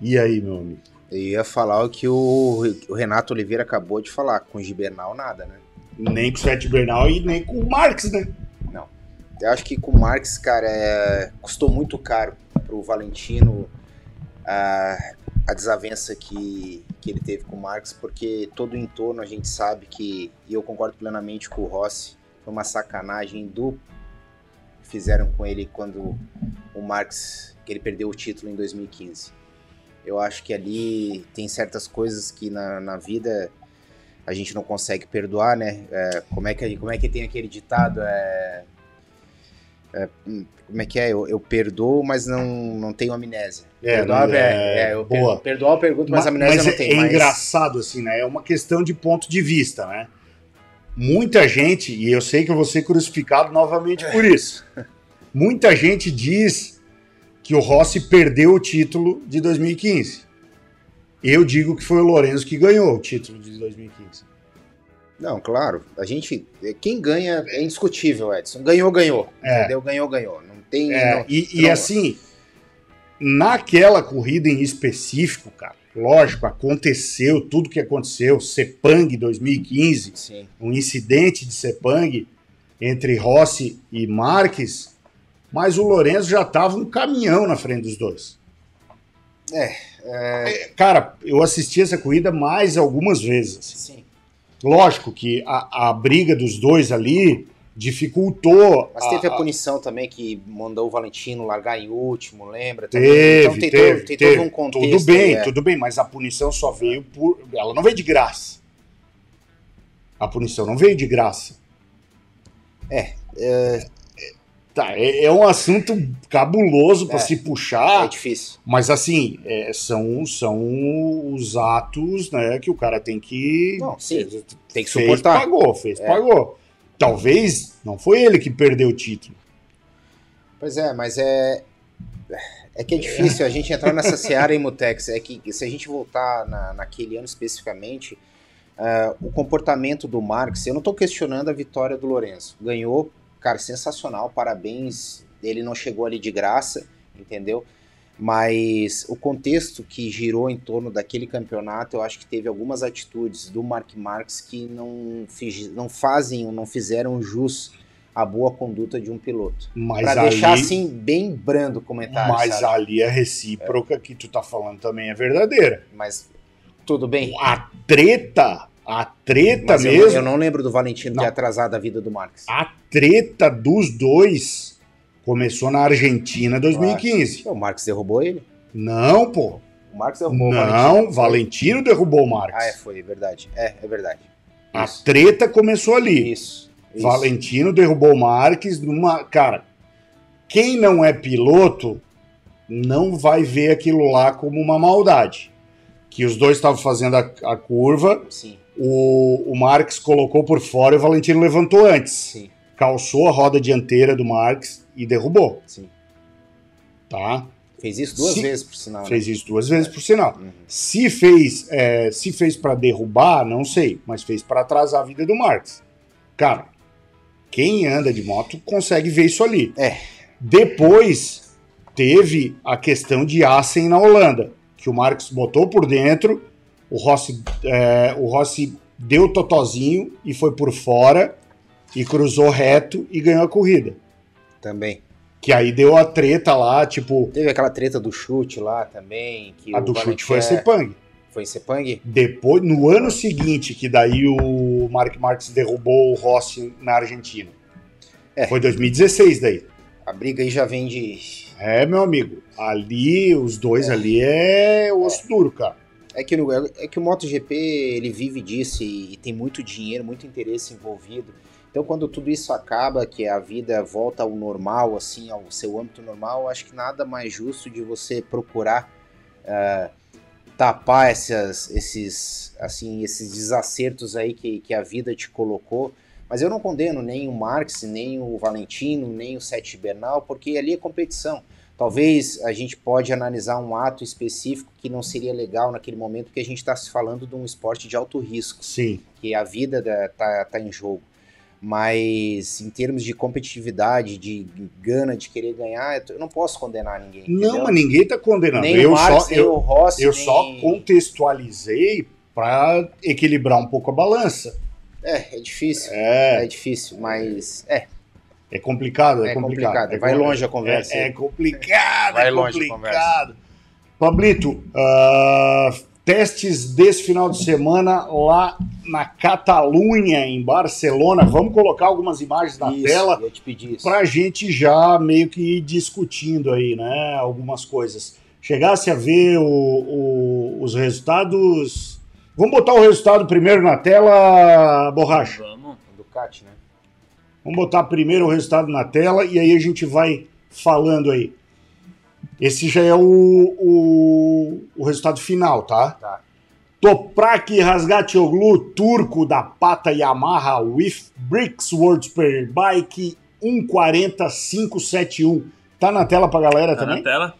E aí, meu amigo? Eu ia falar o que o, Renato Oliveira acabou de falar, com o Gibernal nada, né? Nem com o Sete Bernal e nem com o Marx, né? Eu acho que com o Marx, cara, é, custou muito caro pro Valentino a, a desavença que, que ele teve com o Marx, porque todo o entorno a gente sabe que, e eu concordo plenamente com o Rossi, foi uma sacanagem do que fizeram com ele quando o Marx, que ele perdeu o título em 2015. Eu acho que ali tem certas coisas que na, na vida a gente não consegue perdoar, né? É, como, é que, como é que tem aquele ditado? É, Como é que é? Eu, eu perdoo, mas não, não tenho amnésia. É, perdoar, não- é, é, é, eu boa. per- perdoar eu pergunto, mas, Ma- amnésia mas não é, tem é mais. engraçado, assim, né? É uma questão de ponto de vista, né? Muita gente, e eu sei que eu vou ser crucificado novamente por isso, muita gente diz que o Rossi perdeu o título de 2015. Eu digo que foi o Lourenço que ganhou o título de 2015. Não, claro. A gente. Quem ganha é indiscutível, Edson. Ganhou, ganhou. É. Entendeu? Ganhou, ganhou. Tem. É, e, e assim, naquela corrida em específico, cara, lógico, aconteceu tudo que aconteceu, Sepang 2015, Sim. um incidente de Sepang entre Rossi e Marques, mas o Lourenço já estava um caminhão na frente dos dois. É, Cara, eu assisti essa corrida mais algumas vezes. assim. Sim. Lógico que a, a briga dos dois ali dificultou. Mas teve a, punição também que mandou o Valentino largar em último, lembra? Teve, então tem, teve, todo, tem teve. todo um contexto. Tudo bem, é. tudo bem, mas a punição só veio por. Ela não veio de graça. A punição não veio de graça. É, Tá, é, é um assunto cabuloso para É. se É puxar, difícil. mas assim, é, são, são os atos né, que o cara tem que. Não, sim, Tem que fez, suportar. pagou, fez, É. pagou. Talvez não foi ele que perdeu o título. Pois é, mas é. É que é difícil a gente entrar nessa seara em Mutex. É que se a gente voltar na, naquele ano especificamente, ah, o comportamento do Marx, eu não estou questionando a vitória do Lourenço. Ganhou, cara, sensacional, parabéns. Ele não chegou ali de graça, entendeu? Mas o contexto que girou em torno daquele campeonato, eu acho que teve algumas atitudes do Mark Marx que não, fiz- não fazem ou não fizeram jus à boa conduta de um piloto. Ali, deixar assim bem brando o comentário, mas sabe? ali a recíproca que tu tá falando também é verdadeira. Mas tudo bem. A treta, a treta Mas eu, mesmo, eu não lembro do Valentino Não. ter atrasado a vida do Marx. a treta dos dois começou na Argentina 2015. O Marx derrubou ele? Não, pô. O Marx derrubou o Não, Valentino. Valentino derrubou o Marques. Ah, é, foi, é verdade. É, é verdade. a Isso. treta começou ali. Isso. isso. Valentino derrubou o Marques numa. Cara, quem não é piloto não vai ver aquilo lá como uma maldade. Que os dois estavam fazendo a, a curva, Sim, o, o Marques colocou por fora e o Valentino levantou antes. sim, Calçou a roda dianteira do Marques e derrubou, sim. tá? Fez isso duas Sim. vezes, por sinal. né? Fez isso duas vezes, por sinal. Uhum. Se fez, é, se fez para derrubar, não sei, mas fez para atrasar a vida do Marques. Cara, quem anda de moto consegue ver isso ali. É. Depois teve a questão de Assen na Holanda, que o Marques botou por dentro, o Rossi, é, o Rossi deu o totozinho e foi por fora e cruzou reto e ganhou a corrida. Também. Que aí deu a treta lá, tipo, Teve aquela treta do chute lá também. A do chute foi a é, Sepang. Foi em Sepang? Depois, no ano seguinte, que daí o Mark Marques derrubou o Rossi na Argentina. É. Foi 2016 daí. A briga aí já vem de. É, meu amigo. Ali, os dois ali é osso duro, cara. É que, no- é que o MotoGP ele vive disso e, e tem muito dinheiro, muito interesse envolvido. Então, quando tudo isso acaba, que a vida volta ao normal, assim, ao seu âmbito normal, acho que nada mais justo de você procurar ah, tapar essas, esses, assim, esses desacertos aí que, que a vida te colocou. Mas eu não condeno nem o Marx, nem o Valentino, nem o Sete Bernal, porque ali é competição. Talvez a gente pode analisar um ato específico que não seria legal naquele momento, porque a gente está se falando de um esporte de alto risco, Sim. que a vida da, tá, tá em jogo. Mas em termos de competitividade, de gana de querer ganhar, eu não posso condenar ninguém. Não, entendeu? mas ninguém tá condenando. nem eu o Marx, só, nem eu, o Rossi, eu nem... só contextualizei para equilibrar um pouco a balança. É, é difícil. É, É, difícil, mas é, é complicado, é, é complicado. complicado. É Vai complicado. longe a conversa. É, é complicado, Vai é longe a complicado. Pablito, ah, testes desse final de semana lá na Catalunha, em Barcelona. Vamos colocar algumas imagens na Isso, tela eu te pedi isso. para a gente já meio que ir discutindo aí, né? Algumas coisas. Chegasse a ver o- o- os resultados. Vamos botar o resultado primeiro na tela, borracha. Vamos. Ducati, né? Vamos botar primeiro o resultado na tela e aí a gente vai falando aí. Esse já é o, o, o resultado final, tá? Tá. Toprak Razgatoglu, turco da Pata Yamaha with Bricks World Superbike 140571. Tá na tela pra galera Tá também? na tela.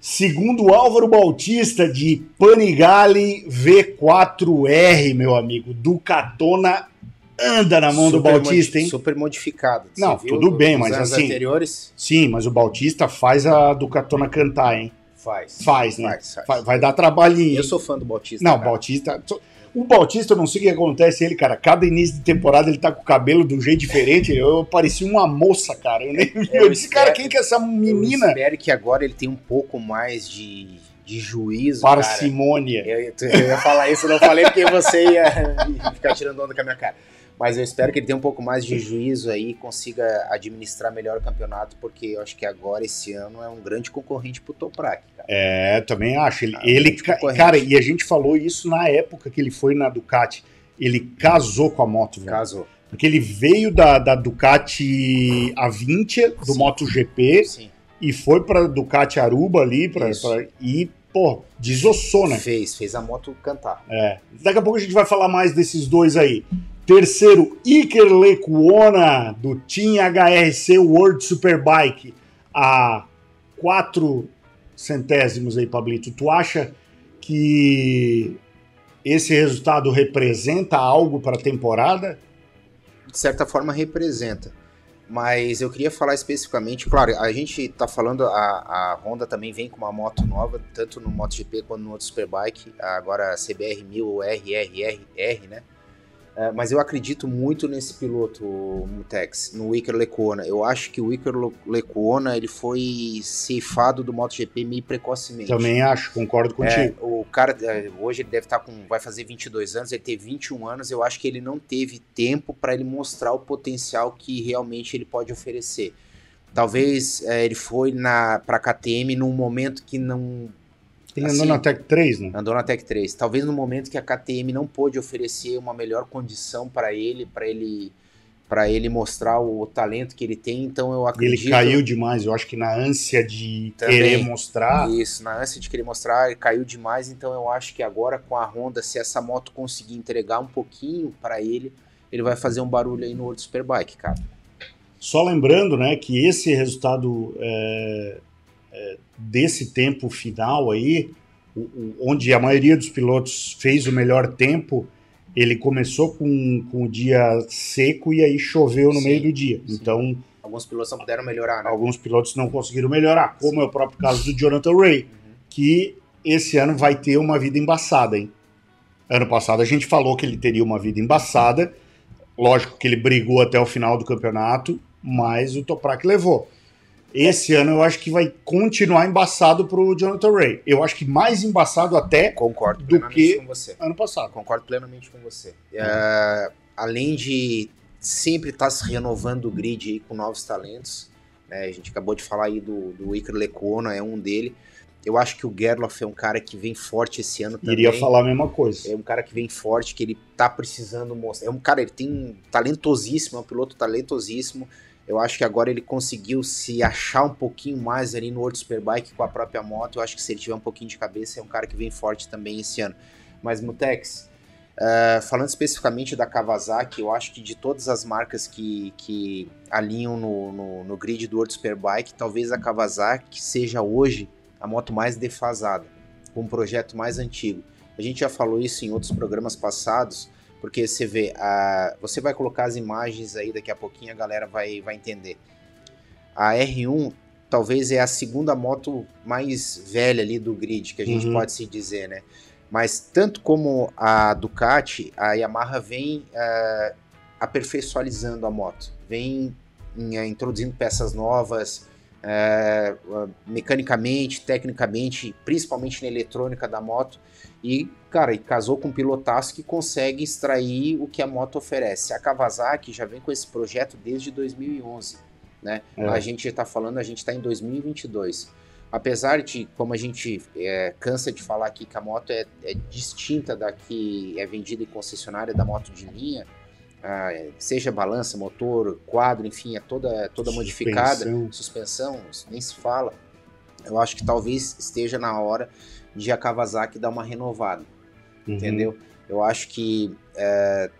Segundo Álvaro Bautista de Panigale V4R, meu amigo. Ducatona anda na mão do Super Bautista, modi- hein? Super modificado. Não, viu tudo bem, mas assim- anteriores? Sim, mas o Bautista faz a Ducatona cantar, hein? Faz. Faz, né? Faz, faz. Vai, dar trabalhinho. Eu sou fã do Bautista. Não, o cara. Bautista. O Bautista, eu não sei o que acontece ele, cara. Cada início de temporada ele tá com o cabelo de um jeito diferente. Eu parecia uma moça, cara. Eu, nem... eu, eu disse, cara, espero- quem que é essa Eu menina? espero que agora ele tenha um pouco mais de, de juízo, cara. Parcimônia. Eu, eu ia falar isso, eu não falei porque você ia ficar tirando onda com a minha cara. Mas eu espero que ele tenha um pouco mais de juízo aí e consiga administrar melhor o campeonato, porque eu acho que agora, esse ano, é um grande concorrente pro Toprak, cara. É, também acho. Ele, ele muito ca- concorrente. cara, e a gente falou isso na época que ele foi na Ducati. Ele casou com a moto, velho. Caso. Porque ele veio da, da Ducati A20, do Sim. MotoGP, Sim. e foi pra Ducati Aruba ali, pra, pra- e, pô, desossou, né? Fez, fez a moto cantar. É. Daqui a pouco a gente vai falar mais desses dois aí. Terceiro, Iker Lecuona, do Team HRC World Superbike, a quatro centésimos aí, Pablito. Tu acha que esse resultado representa algo para a temporada? de certa forma representa. Mas eu queria falar especificamente, claro, a gente tá falando, a, a Honda também vem com uma moto nova, tanto no MotoGP quanto no outro Superbike, agora a CBR 1000 RRR, né? É, mas eu acredito muito nesse piloto, Mutex, no Iker Lecuona. Eu acho que o Iker Le- Lecuona ele foi ceifado do MotoGP meio precocemente. Também acho, concordo É, contigo. o cara, é, hoje ele deve estar com. Vai fazer 22 anos, ele tem 21 anos. Eu acho que ele não teve tempo para ele mostrar o potencial que realmente ele pode oferecer. Talvez é, ele foi para KTM num momento que não. Ele assim, andou na Tech 3, né? Andou na Tech 3. Talvez no momento que a KTM não pôde oferecer uma melhor condição para ele, para ele para ele mostrar o, talento que ele tem. Então eu acredito. ele caiu demais, eu acho que na ânsia de Também. querer mostrar. Isso, na ânsia de querer mostrar, ele caiu demais, então eu acho que agora com a Honda, se essa moto conseguir entregar um pouquinho para ele, ele vai fazer um barulho aí no World Superbike, cara. Só lembrando, né, que esse resultado é, desse tempo final aí, onde a maioria dos pilotos fez o melhor tempo, ele começou com, com o dia seco e aí choveu no Sim, meio do dia. sim. Então, Alguns pilotos não puderam melhorar, né? alguns pilotos não conseguiram melhorar, como é o próprio caso do Jonathan Ray, Uhum. que esse ano vai ter uma vida embaçada, hein? Ano passado a gente falou que ele teria uma vida embaçada. Lógico que ele brigou até o final do campeonato, mas o Toprak levou. Esse ano eu acho que vai continuar embaçado pro Jonathan Ray. Eu acho que mais embaçado até Concordo Do que- com você. ano passado. Concordo plenamente com você. É, além de sempre estar se renovando o grid aí com novos talentos, né, a gente acabou de falar aí do, do Iker Lecuona, é um dele. Eu acho que o Gerloff é um cara que vem forte esse ano também. Iria falar a mesma coisa. É um cara que vem forte, que ele tá precisando mostrar. É um cara, ele tem um talentosíssimo, é um piloto talentosíssimo. Eu acho que agora ele conseguiu se achar um pouquinho mais ali no World Superbike com a própria moto. Eu acho que se ele tiver um pouquinho de cabeça, é um cara que vem forte também esse ano. Mas, Mutex, eh, falando especificamente da Kawasaki, eu acho que de todas as marcas que, que alinham no, no, no grid do World Superbike, talvez a Kawasaki seja hoje a moto mais defasada, com um projeto mais antigo. A gente já falou isso em outros programas passados, porque você vê, a, você vai colocar as imagens aí daqui a pouquinho, a galera vai, vai entender. A R1 talvez é a segunda moto mais velha ali do grid, que a gente Uhum. pode se dizer, né? Mas tanto como a Ducati, a Yamaha vem eh, aperfeiçoalizando a moto, vem eh, introduzindo peças novas, eh, mecanicamente, tecnicamente, principalmente na eletrônica da moto. E, cara, e casou com um pilotaço que consegue extrair o que a moto oferece. A Kawasaki já vem com esse projeto desde 2011, né? É. A gente está falando, a gente está em 2022. Apesar de, como a gente é, cansa de falar aqui, que a moto é, é distinta da que é vendida em concessionária da moto de linha, ah, seja balança, motor, quadro, enfim, é toda, é toda modificada, Suspensão. suspensão, nem se fala. Eu acho que talvez esteja na hora de a Kawasaki dar uma renovada, Uhum. entendeu? Eu acho que é,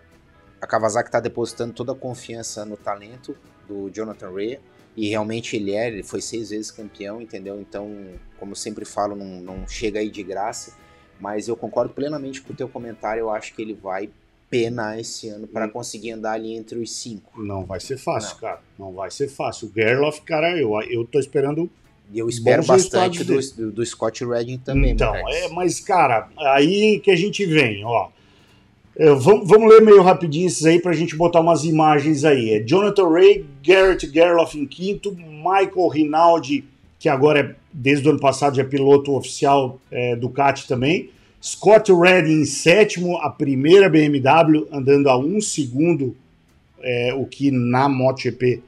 a Kawasaki está depositando toda a confiança no talento do Jonathan Rea, e realmente ele é, ele foi seis vezes campeão, entendeu? Então, como eu sempre falo, não, não chega aí de graça, mas eu concordo plenamente com o teu comentário, eu acho que ele vai penar esse ano para Hum. conseguir andar ali entre os cinco. Não vai ser fácil, Não. cara. Não vai ser fácil. O Gerloff, cara, eu, eu tô esperando. E eu espero bastante do, do, do Scott Redding também, então, Marques. é, mas, cara, aí que a gente vem, ó. É, vamos, vamos ler meio rapidinho esses aí pra gente botar umas imagens aí. É Jonathan Ray, Garrett Gerloff em quinto, Michael Rinaldi, que agora é, desde o ano passado, já é piloto oficial é, Ducati também. Scott Redding em sétimo, a primeira BMW andando a um segundo, é, o que na MotoGP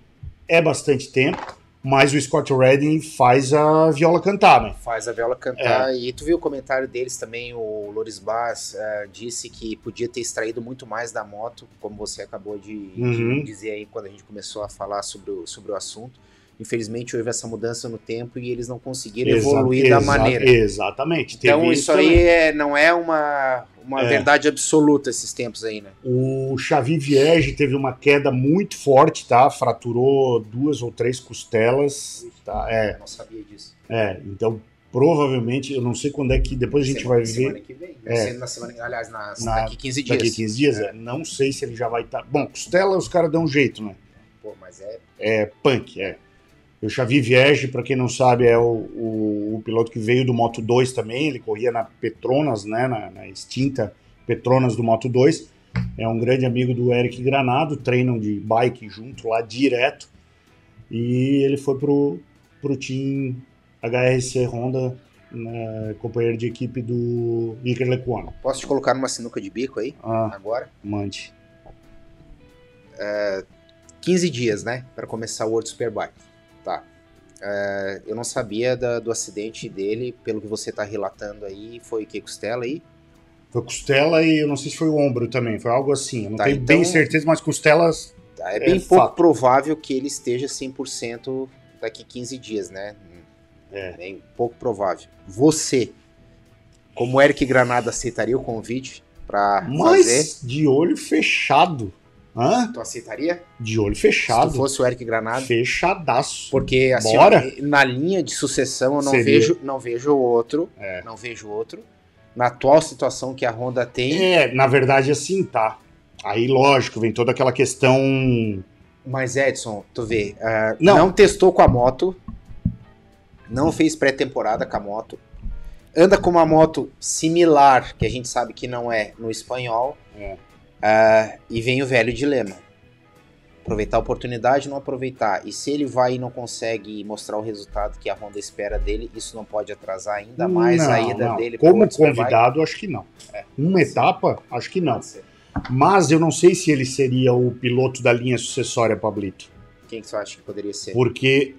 é bastante tempo, mas o Scott Redding faz a viola cantar, né? Faz a viola cantar. É. E tu viu o comentário deles também, o Loris Bass eh, disse que podia ter extraído muito mais da moto, como você acabou de, de Uhum. dizer aí quando a gente começou a falar sobre o, sobre o assunto. Infelizmente houve essa mudança no tempo e eles não conseguiram Exa- evoluir da maneira. Exatamente. Então isso também. aí é, não é uma, uma É. verdade absoluta esses tempos aí, né? O Xavi Vierge teve uma queda muito forte, tá? Fraturou duas ou três costelas, tá? É, Eu não sabia disso. é. Então, provavelmente, eu não sei quando é que depois a gente Semana- vai semana ver. que vem. É. Na semana, aliás, na, Na- daqui 15 dias. Daqui 15 dias, é. não sei se ele já vai estar. Bom, costela os caras dão um jeito, né? Pô, mas é É punk, é. O Xavi Vierge, para quem não sabe, é o, o- o piloto que veio do Moto 2 também. Ele corria na Petronas, né? Na, na extinta Petronas do Moto 2. É um grande amigo do Eric Granado, treinam de bike junto lá direto. E ele foi pro, pro Team HRC Honda, né, companheiro de equipe do Iker Lecuona. Posso te colocar numa sinuca de bico aí, Ah, agora? mande. 15 dias, né? Para começar o World Superbike. Tá. É, eu não sabia da- do acidente dele, pelo que você tá relatando aí. Foi o que? Costela aí? Foi costela e eu não sei se foi o ombro também, foi algo assim. Eu não Tá, tenho então- bem certeza, mas costelas Tá, é É bem pouco fato. provável que ele esteja 100% daqui 15 dias, né? É. Bem pouco provável. Você, como Eric Granada, aceitaria o convite para fazer? Mas de olho fechado. Hã? Tu aceitaria? De olho Se fechado. tu fosse o Eric Granada? Fechadaço. Porque assim, ó, na linha de sucessão eu não Seria. vejo, não vejo outro, É. não vejo outro. Na atual situação que a Honda tem, É, na verdade, assim, tá. Aí, lógico, vem toda aquela questão. mas Edson, tu vê, ah, Não. não. testou com a moto, não fez pré-temporada com a moto, anda com uma moto similar, que a gente sabe que não é no espanhol, É. ah, e vem o velho dilema. Aproveitar a oportunidade, não aproveitar. E se ele vai e não consegue mostrar o resultado que a Honda espera dele, isso não pode atrasar ainda mais Não, a ida não. dele Como convidado, acho que não. É. Uma etapa, acho que não. Mas eu não sei se ele seria o piloto da linha sucessória, Pablito. Quem que você acha que poderia ser? Porque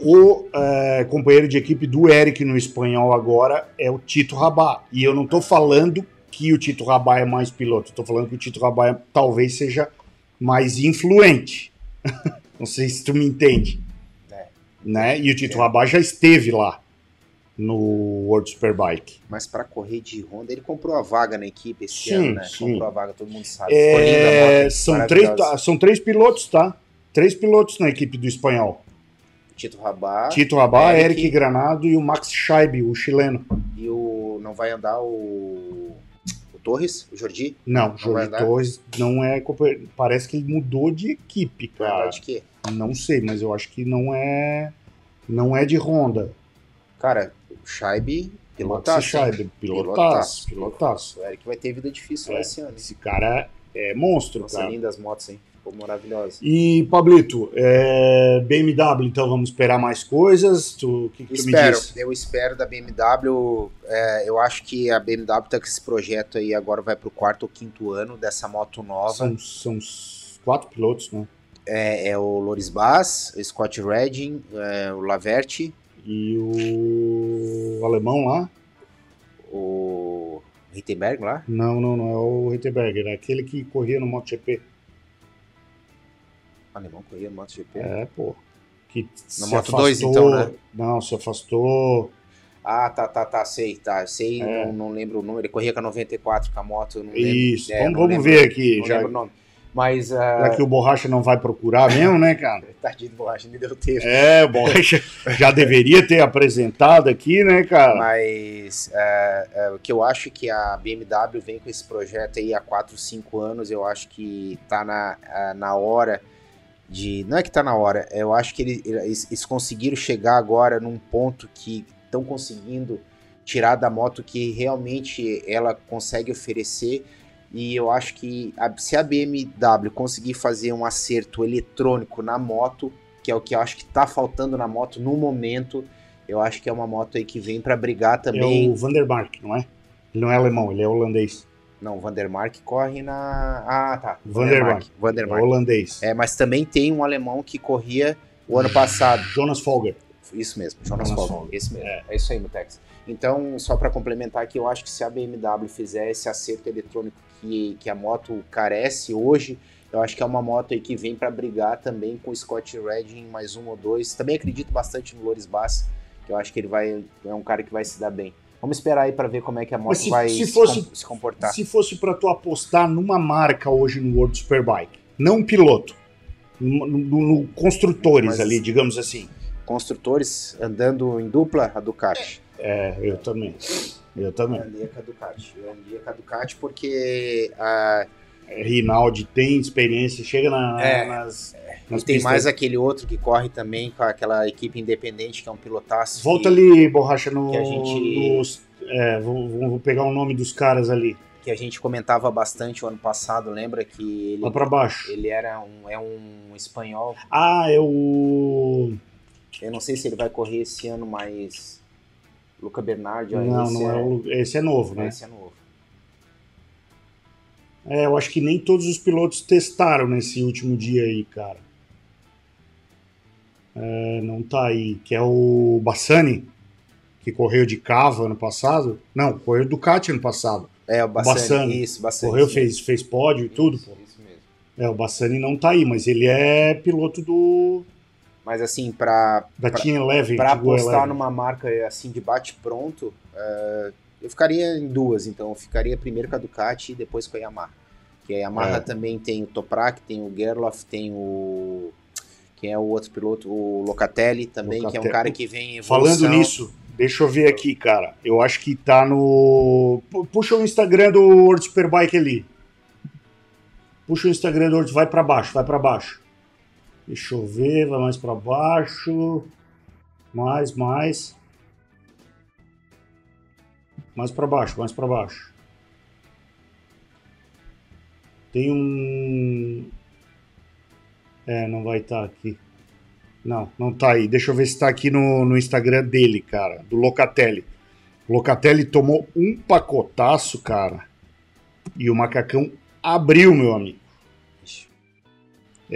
o eh, companheiro de equipe do Eric no espanhol agora é o Tito Rabá. E eu não tô falando que o Tito Rabá é mais piloto, tô falando que o Tito Rabá é- talvez seja mais influente. não sei se tu me entende. É. Né? E o Tito É. Rabá já esteve lá no World Superbike. Mas para correr de Honda, ele comprou a vaga na equipe esse Sim, ano, né? sim. Comprou a vaga, todo mundo sabe. É, são, três, são três pilotos, tá? Três pilotos na equipe do espanhol. Tito Rabá Tito Rabá, Eric. Eric Granado e o Max Scheib, o chileno. e o. Não vai andar o. O Torres, o Jordi? Não, Jorge andar? Torres não é. Parece que ele mudou de equipe, cara. de quê? Não sei, mas eu acho que não é. Não é de Honda. Cara, o Scheibe, pilotaço. Scheib, hein? pilotaço, pilotaço. O Eric vai ter vida difícil lá É. esse ano. hein? Esse cara é monstro, Nossa, cara. lindas motos, hein? Ficou maravilhosa. E, Pablito, é, BMW, então vamos esperar mais coisas? Tu- O que, que tu me Espero, diz? eu espero da BMW. é, eu acho que a BMW tá com esse projeto aí agora vai pro quarto ou quinto ano dessa moto nova. São, são os quatro pilotos, né? É, é o Loris Bass, o Scott Redding, é, o Laverty, E o alemão lá? o Rittenberg lá. Não, não, não é o Ritterberger, é aquele que corria no MotoGP. Alemão corria no MotoGP? É, pô. Que No Moto afastou, 2, então, né? Não, se afastou. Ah, tá, tá, tá, sei, tá. Sei, É. não, não lembro o número. Ele corria com a 94 com a moto, não lembro. Isso. É, vamos não vamos lembro- ver aqui. Não Já, lembro o nome. Mas, já que o Borracha não vai procurar mesmo, né, cara? tadinho do borracha, me deu tempo. É, o Borracha já deveria ter apresentado aqui, né, cara? Mas é, é, o que eu acho que a BMW vem com esse projeto aí há 4, 5 anos, eu acho que tá na, na hora de. Não é que tá na hora, eu acho que eles, eles, conseguiram chegar agora num ponto que estão conseguindo tirar da moto que realmente ela consegue oferecer. E eu acho que a- se a BMW conseguir fazer um acerto eletrônico na moto, que é o que eu acho que tá faltando na moto no momento, eu acho que é uma moto aí que vem para brigar É também. o Vandermark, não é? Ele não é alemão, ele é holandês. Não, Vandermark corre na. Ah, tá. Vandermark. É Vandermark. holandês. É, mas também tem um alemão que corria o ano passado. Jonas Folger. Isso mesmo, Jonas Jonas Folger. Folger. Esse mesmo. É. isso aí, Mutex. Então, só para complementar aqui, eu acho que se a BMW fizer esse acerto eletrônico que, que a moto carece hoje, eu acho que é uma moto aí que vem para brigar também com o Scott Redding mais um ou dois. Também acredito bastante no Loris Bass, que eu acho que ele vai é um cara que vai se dar bem. Vamos esperar aí para ver como é que a moto se- vai se se, fosse- com- se comportar. Se fosse pra tu apostar numa marca hoje no World Superbike, não um piloto, no, no- no construtores Mas- ali, digamos assim. Construtores andando em dupla, a Ducati. É, eu também. Eu também. Eu andaria com a Ducati. Eu andaria com a Ducati porque a, É, Rinaldi tem experiência, chega na- É. nas, e nas tem pistas. mais aquele outro que corre também com aquela equipe independente que é um pilotaço. Volta que, ali, borracha, no, que a gente- nos- é, vou, vou- pegar o nome dos caras ali. que a gente comentava bastante o ano passado, lembra que ele, Lá pra baixo. ele era um, é um espanhol. Ah, é o. Eu não sei se ele vai correr esse ano, mas Luca Bernardi, ó, Não, esse, não é o. Esse é novo, né? esse é novo. É, eu acho que nem todos os pilotos testaram nesse último dia aí, cara. É, não tá aí. Que é o Bassani, que correu de Cava ano passado. Não, correu Ducati ano passado. É, o Bassani, Bassani. isso, Bassani. Correu, sim. fez, fez pódio e tudo, pô. isso mesmo. É, o Bassani não tá aí, mas ele é piloto do Mas assim, pra, da Pra- Team Eleven. Pra apostar Eleven. numa marca assim de bate-pronto, eh, eu ficaria em duas. Então, eu ficaria primeiro com a Ducati e depois com a Yamaha. Que a Yamaha É. também tem o Toprak, tem o Gerloff, tem o. Quem é o outro piloto? O Locatelli também, que é um Locatelli. cara que vem em evolução. Falando nisso, deixa eu ver aqui, cara. Eu acho que tá no. Pu- Puxa o Instagram do World Superbike ali. Puxa o Instagram do World. Vai pra baixo, vai pra baixo. Deixa eu ver, vai mais pra baixo. Mais, mais. Mais pra baixo, mais pra baixo. Tem um. É, não vai estar aqui. Não, não tá aí. Deixa eu ver se tá aqui no, no Instagram dele, cara, do Locatelli. O Locatelli tomou um pacotaço, cara. E o macacão abriu, meu amigo.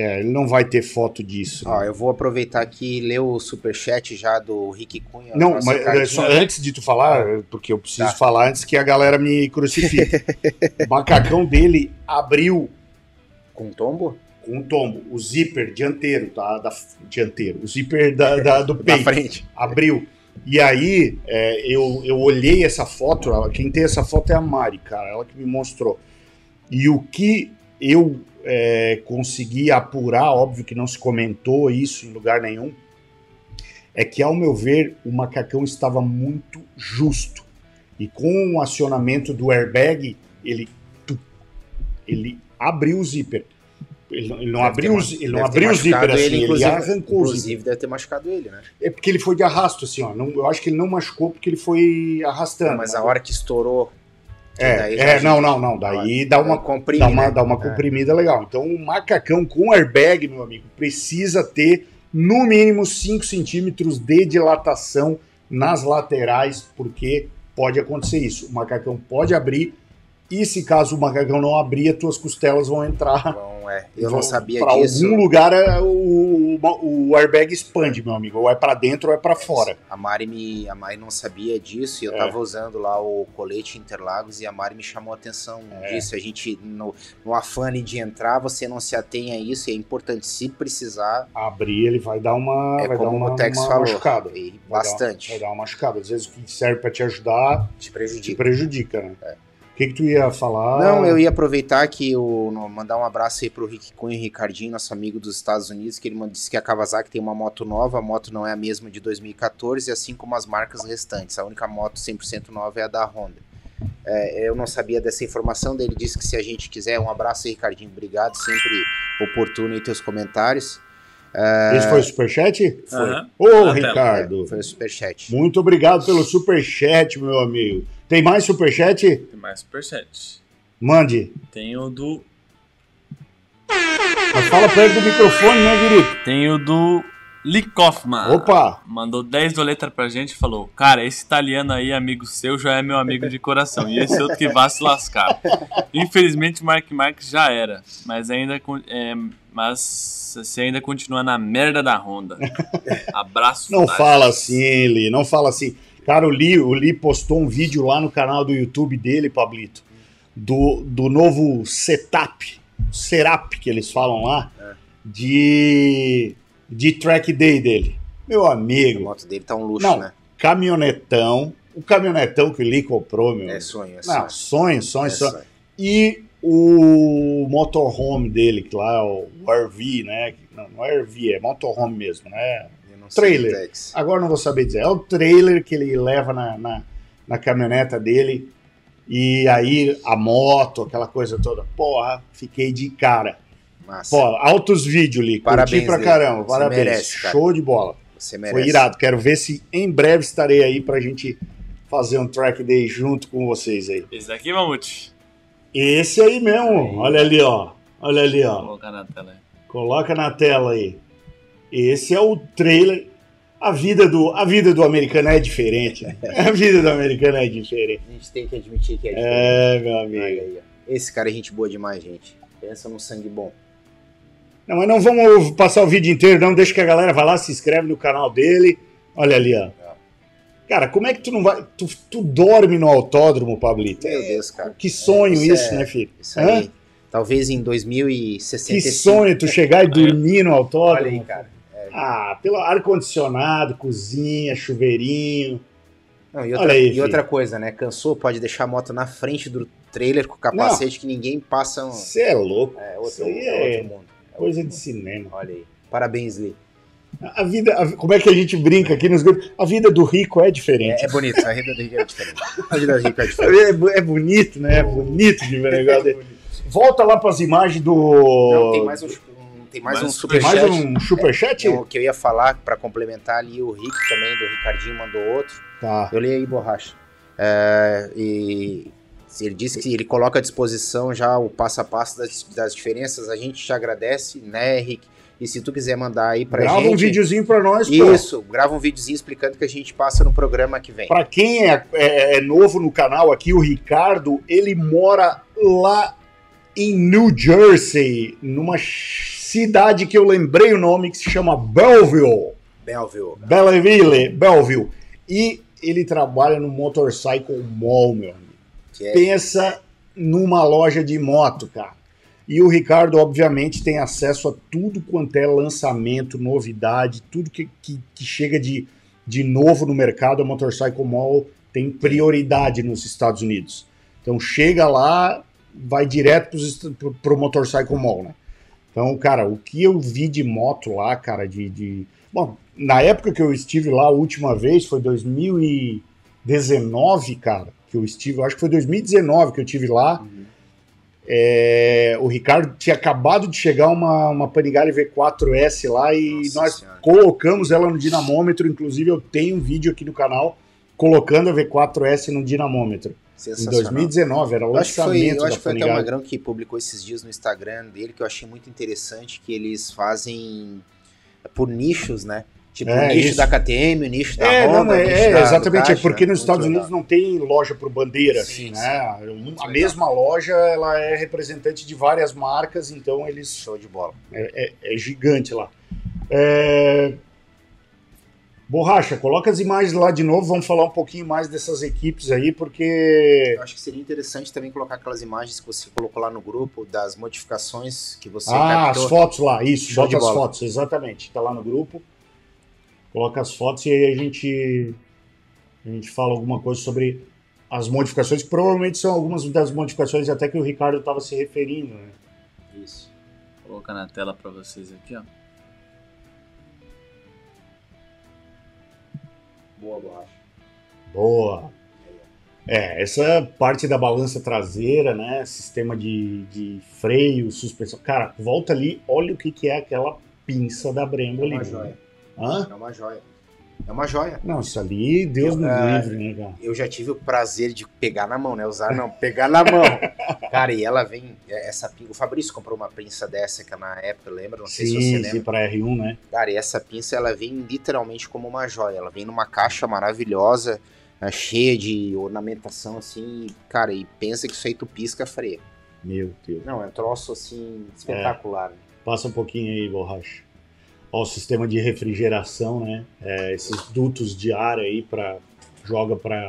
É, ele não vai ter foto disso. Ó, né? eu vou aproveitar aqui e ler o superchat já do Rick Cunha. Não, mas é só, antes de tu falar, porque eu preciso Tá. falar antes que a galera me crucifique. o macacão dele abriu Com tombo? com um tombo. O zíper dianteiro, tá? Da, dianteiro. O zíper da, da- do Da peito. frente. abriu. E aí, é, eu, eu olhei essa foto, ela- quem tem essa foto é a Mari, cara, ela que me mostrou. E o que eu é, consegui apurar, óbvio que não se comentou isso em lugar nenhum, é que, ao meu ver, o macacão estava muito justo. E com o acionamento do airbag, ele, ele abriu o zíper. Ele, não- ele não Deve abriu, ter ele não abriu o zíper assim, ele, inclusive, arrancou o zíper. Inclusive, deve ter machucado ele, né? É porque ele foi de arrasto, assim, ó. Não, eu acho que ele não machucou porque ele foi arrastando. mas a hora que estourou. É, é não, não, não. Daí dá uma, comprime, dá uma, né? dá uma É. comprimida legal. Então, um macacão com airbag, meu amigo, precisa ter no mínimo 5 centímetros de dilatação nas laterais, porque pode acontecer isso. O macacão pode abrir e se caso o macacão não abrir, as tuas costelas vão entrar. Bom, é, eu não sabia Pra disso. algum lugar é, o, o, o airbag expande, meu amigo. Ou é pra dentro ou é pra fora. A Mari, me, a Mari não sabia disso e eu É. tava usando lá o colete Interlagos e a Mari me chamou a atenção É. disso. A gente, no, no afã de entrar, você não se atém a isso e é importante, se precisar, Abrir, ele vai dar uma. é vai dar como uma, o Tex uma falou, machucada. e Vai dar- bastante, Vai dar uma machucada. Às vezes o que serve pra te ajudar te te prejudica. prejudica, né? É. O que, que tu ia falar? Não, eu ia aproveitar que o no- mandar um abraço aí pro Rick Cunha e Ricardinho, nosso amigo dos Estados Unidos, que ele disse que a Kawasaki tem uma moto nova, a moto não é a mesma de 2014, assim como as marcas restantes. A única moto 100% nova é a da Honda. É, eu não sabia dessa informação dele, disse que se a gente quiser, um abraço aí, Ricardinho, obrigado, sempre oportuno aí teus comentários. Esse foi o superchat? Foi. Ô, Na tela. Ricardo. Foi o superchat. Muito obrigado pelo superchat, meu amigo. Tem mais superchat? Tem mais superchat. Mande. Tem o do. Mas fala perto do microfone, né, Guirito? Tem o do Lee Kaufman. Opa! Mandou 10 doletas pra gente e falou: Cara, esse italiano aí, amigo seu, já é meu amigo de coração. E esse outro que vá se lascar. Infelizmente, o Mark Marques já era. Mas ainda. é, mas você ainda continua na merda da Honda. Abraço. Não Tati. fala assim, Li, não fala assim. Cara, o Li, o Li postou um vídeo lá no canal do YouTube dele, Pablito, do, do novo setup, Serap, que eles falam lá, É. de, de track day dele. Meu A amigo, moto dele tá um luxo, Não. né? caminhonetão, o caminhonetão que o Li comprou, meu. É sonho, é sonho. Não, sonho, sonho, É sonho. sonho. E o motorhome dele, que lá, o RV, né? Não, não é RV, é motorhome mesmo, né? Eu não sei Trailer. Agora não vou saber dizer. É o trailer que ele leva na, na, na caminhoneta dele. E aí a moto, aquela coisa toda. Porra, fiquei de cara. Massa. Pô, altos vídeos ali. Parabéns, Curti pra caramba. Você Parabéns. merece, cara. Show de bola. Você merece. Foi irado. Quero ver se em breve estarei aí pra gente fazer um track day junto com vocês aí. Esse daqui, Mamute. Esse aí mesmo. Olha ali, ó. Olha ali, ó. colocar na tela aí. Coloca na tela aí. Esse é o trailer. A vida do, a vida do americano é diferente. né? A vida do americano é diferente. A gente tem que admitir que é diferente. É, meu amigo. aí. Esse cara é gente boa demais, gente. Pensa num sangue bom. Não, mas não vamos passar o vídeo inteiro, não. Deixa que a galera vá lá, se inscreve no canal dele. Olha ali, ó. Cara, como é que tu não vai. Tu, tu dorme no autódromo, Pablito? Meu É, Deus, cara. Que sonho isso isso, é- né, filho? Isso aí. Hã? Talvez em Que 2065. sonho tu chegar e dormir no autódromo. Olha aí, cara. Ah, pelo ar-condicionado, cozinha, chuveirinho. Não, e outra, aí, e outra coisa, né? Cansou, pode deixar a moto na frente do trailer com capacete que ninguém passa. Um... Você é louco. É outro, aí é é outro mundo. É coisa outro de mundo. cinema. Olha aí. Parabéns, Lee. A vida, a- como é que a gente brinca aqui nos grupos? A vida do rico é diferente. É, é bonito, a renda do Rico é diferente. A renda do Rico é É, diferente. bu- é bonito, né? É bonito de ver negócio dele. Volta lá para as imagens do. Não, tem mais um, um- tem mais um superchat. mais um superchat? O que eu ia falar para complementar ali, o Rick também, do Ricardinho, mandou outro. Tá. Eu li aí, borracha. É, e ele disse que ele coloca à disposição já o passo a passo das, das diferenças. A gente te agradece, né, Rick? E se tu quiser mandar aí pra Grava gente. um videozinho para nós, pô. Isso, grava um videozinho explicando que a gente passa no programa que vem. Para quem é, é- é novo no canal aqui, o Ricardo, ele mora lá em New Jersey, numa cidade que eu lembrei o nome, que se chama Belleville. Belleville. Belleville, Belleville. E ele trabalha no Motorcycle Mall, meu amigo. É, Pensa numa loja de moto, cara. E o Ricardo, obviamente, tem acesso a tudo quanto é lançamento, novidade, tudo que, que, que chega de, de novo no mercado. A Motorcycle Mall tem prioridade nos Estados Unidos. Então chega lá, vai direto para o Motorcycle Mall, né? Então, cara, o que eu vi de moto lá, cara, de, de. Bom, na época que eu estive lá a última vez, foi 2019, cara, que eu estive, acho que foi 2019 que eu estive lá. Uhum. É, o Ricardo tinha acabado de chegar uma, uma Panigale V4S lá e Nossa nós Senhora. colocamos ela no dinamômetro. Inclusive, eu tenho um vídeo aqui no canal colocando a V4S no dinamômetro. Em sensacional. 2019, era o Eu acho que foi, eu acho que foi até o. Magrão que publicou esses dias no Instagram dele, que eu achei muito interessante, que eles fazem por nichos, né? Tipo, É, o nicho isso. da KTM, o nicho da É, Honda, não, é, é, da exatamente, Ducati, é porque né? nos Estados legal. Unidos não tem loja por bandeira, Sim, assim, sim. né? Muito a legal. mesma loja, ela é representante de várias marcas, então eles Show de bola. é, é- é gigante lá. Borracha, coloca as imagens lá de novo, vamos falar um pouquinho mais dessas equipes aí, porque. Eu acho que seria interessante também colocar aquelas imagens que você colocou lá no grupo, das modificações que você Ah, captou. as fotos lá, isso, Show bota as bola. fotos, exatamente. Tá lá no grupo. Coloca as fotos e aí a gente. A gente fala alguma coisa sobre as modificações, que provavelmente são algumas das modificações até que o Ricardo estava se referindo, né? Isso. Vou colocar na tela pra vocês aqui, ó. Boa, borracha. Boa. É, essa parte da balança traseira, né? Sistema de, de freio, suspensão. Cara, volta ali, olha o que, que é aquela pinça da Brembo É ali. uma joia. Hã? É uma joia. É uma joia. Não, isso ali, Deus Eu, me ah, livre, né, cara? Eu já tive o prazer de pegar na mão, né? Usar não, pegar na mão. Cara, e ela vem. é, Essa pinça. O Fabrício comprou uma pinça dessa que na época, lembra? Não sei se você Sim, lembra. sim, pra R1, né? Cara, e essa pinça ela vem literalmente como uma joia. Ela vem numa caixa maravilhosa, né, cheia de ornamentação assim. Cara, e pensa que isso aí tu pisca freia. Meu Deus. Não, é um troço assim espetacular. né? Passa um pouquinho aí, borracha. Ó, o sistema de refrigeração, né? É, esses dutos de ar aí para joga para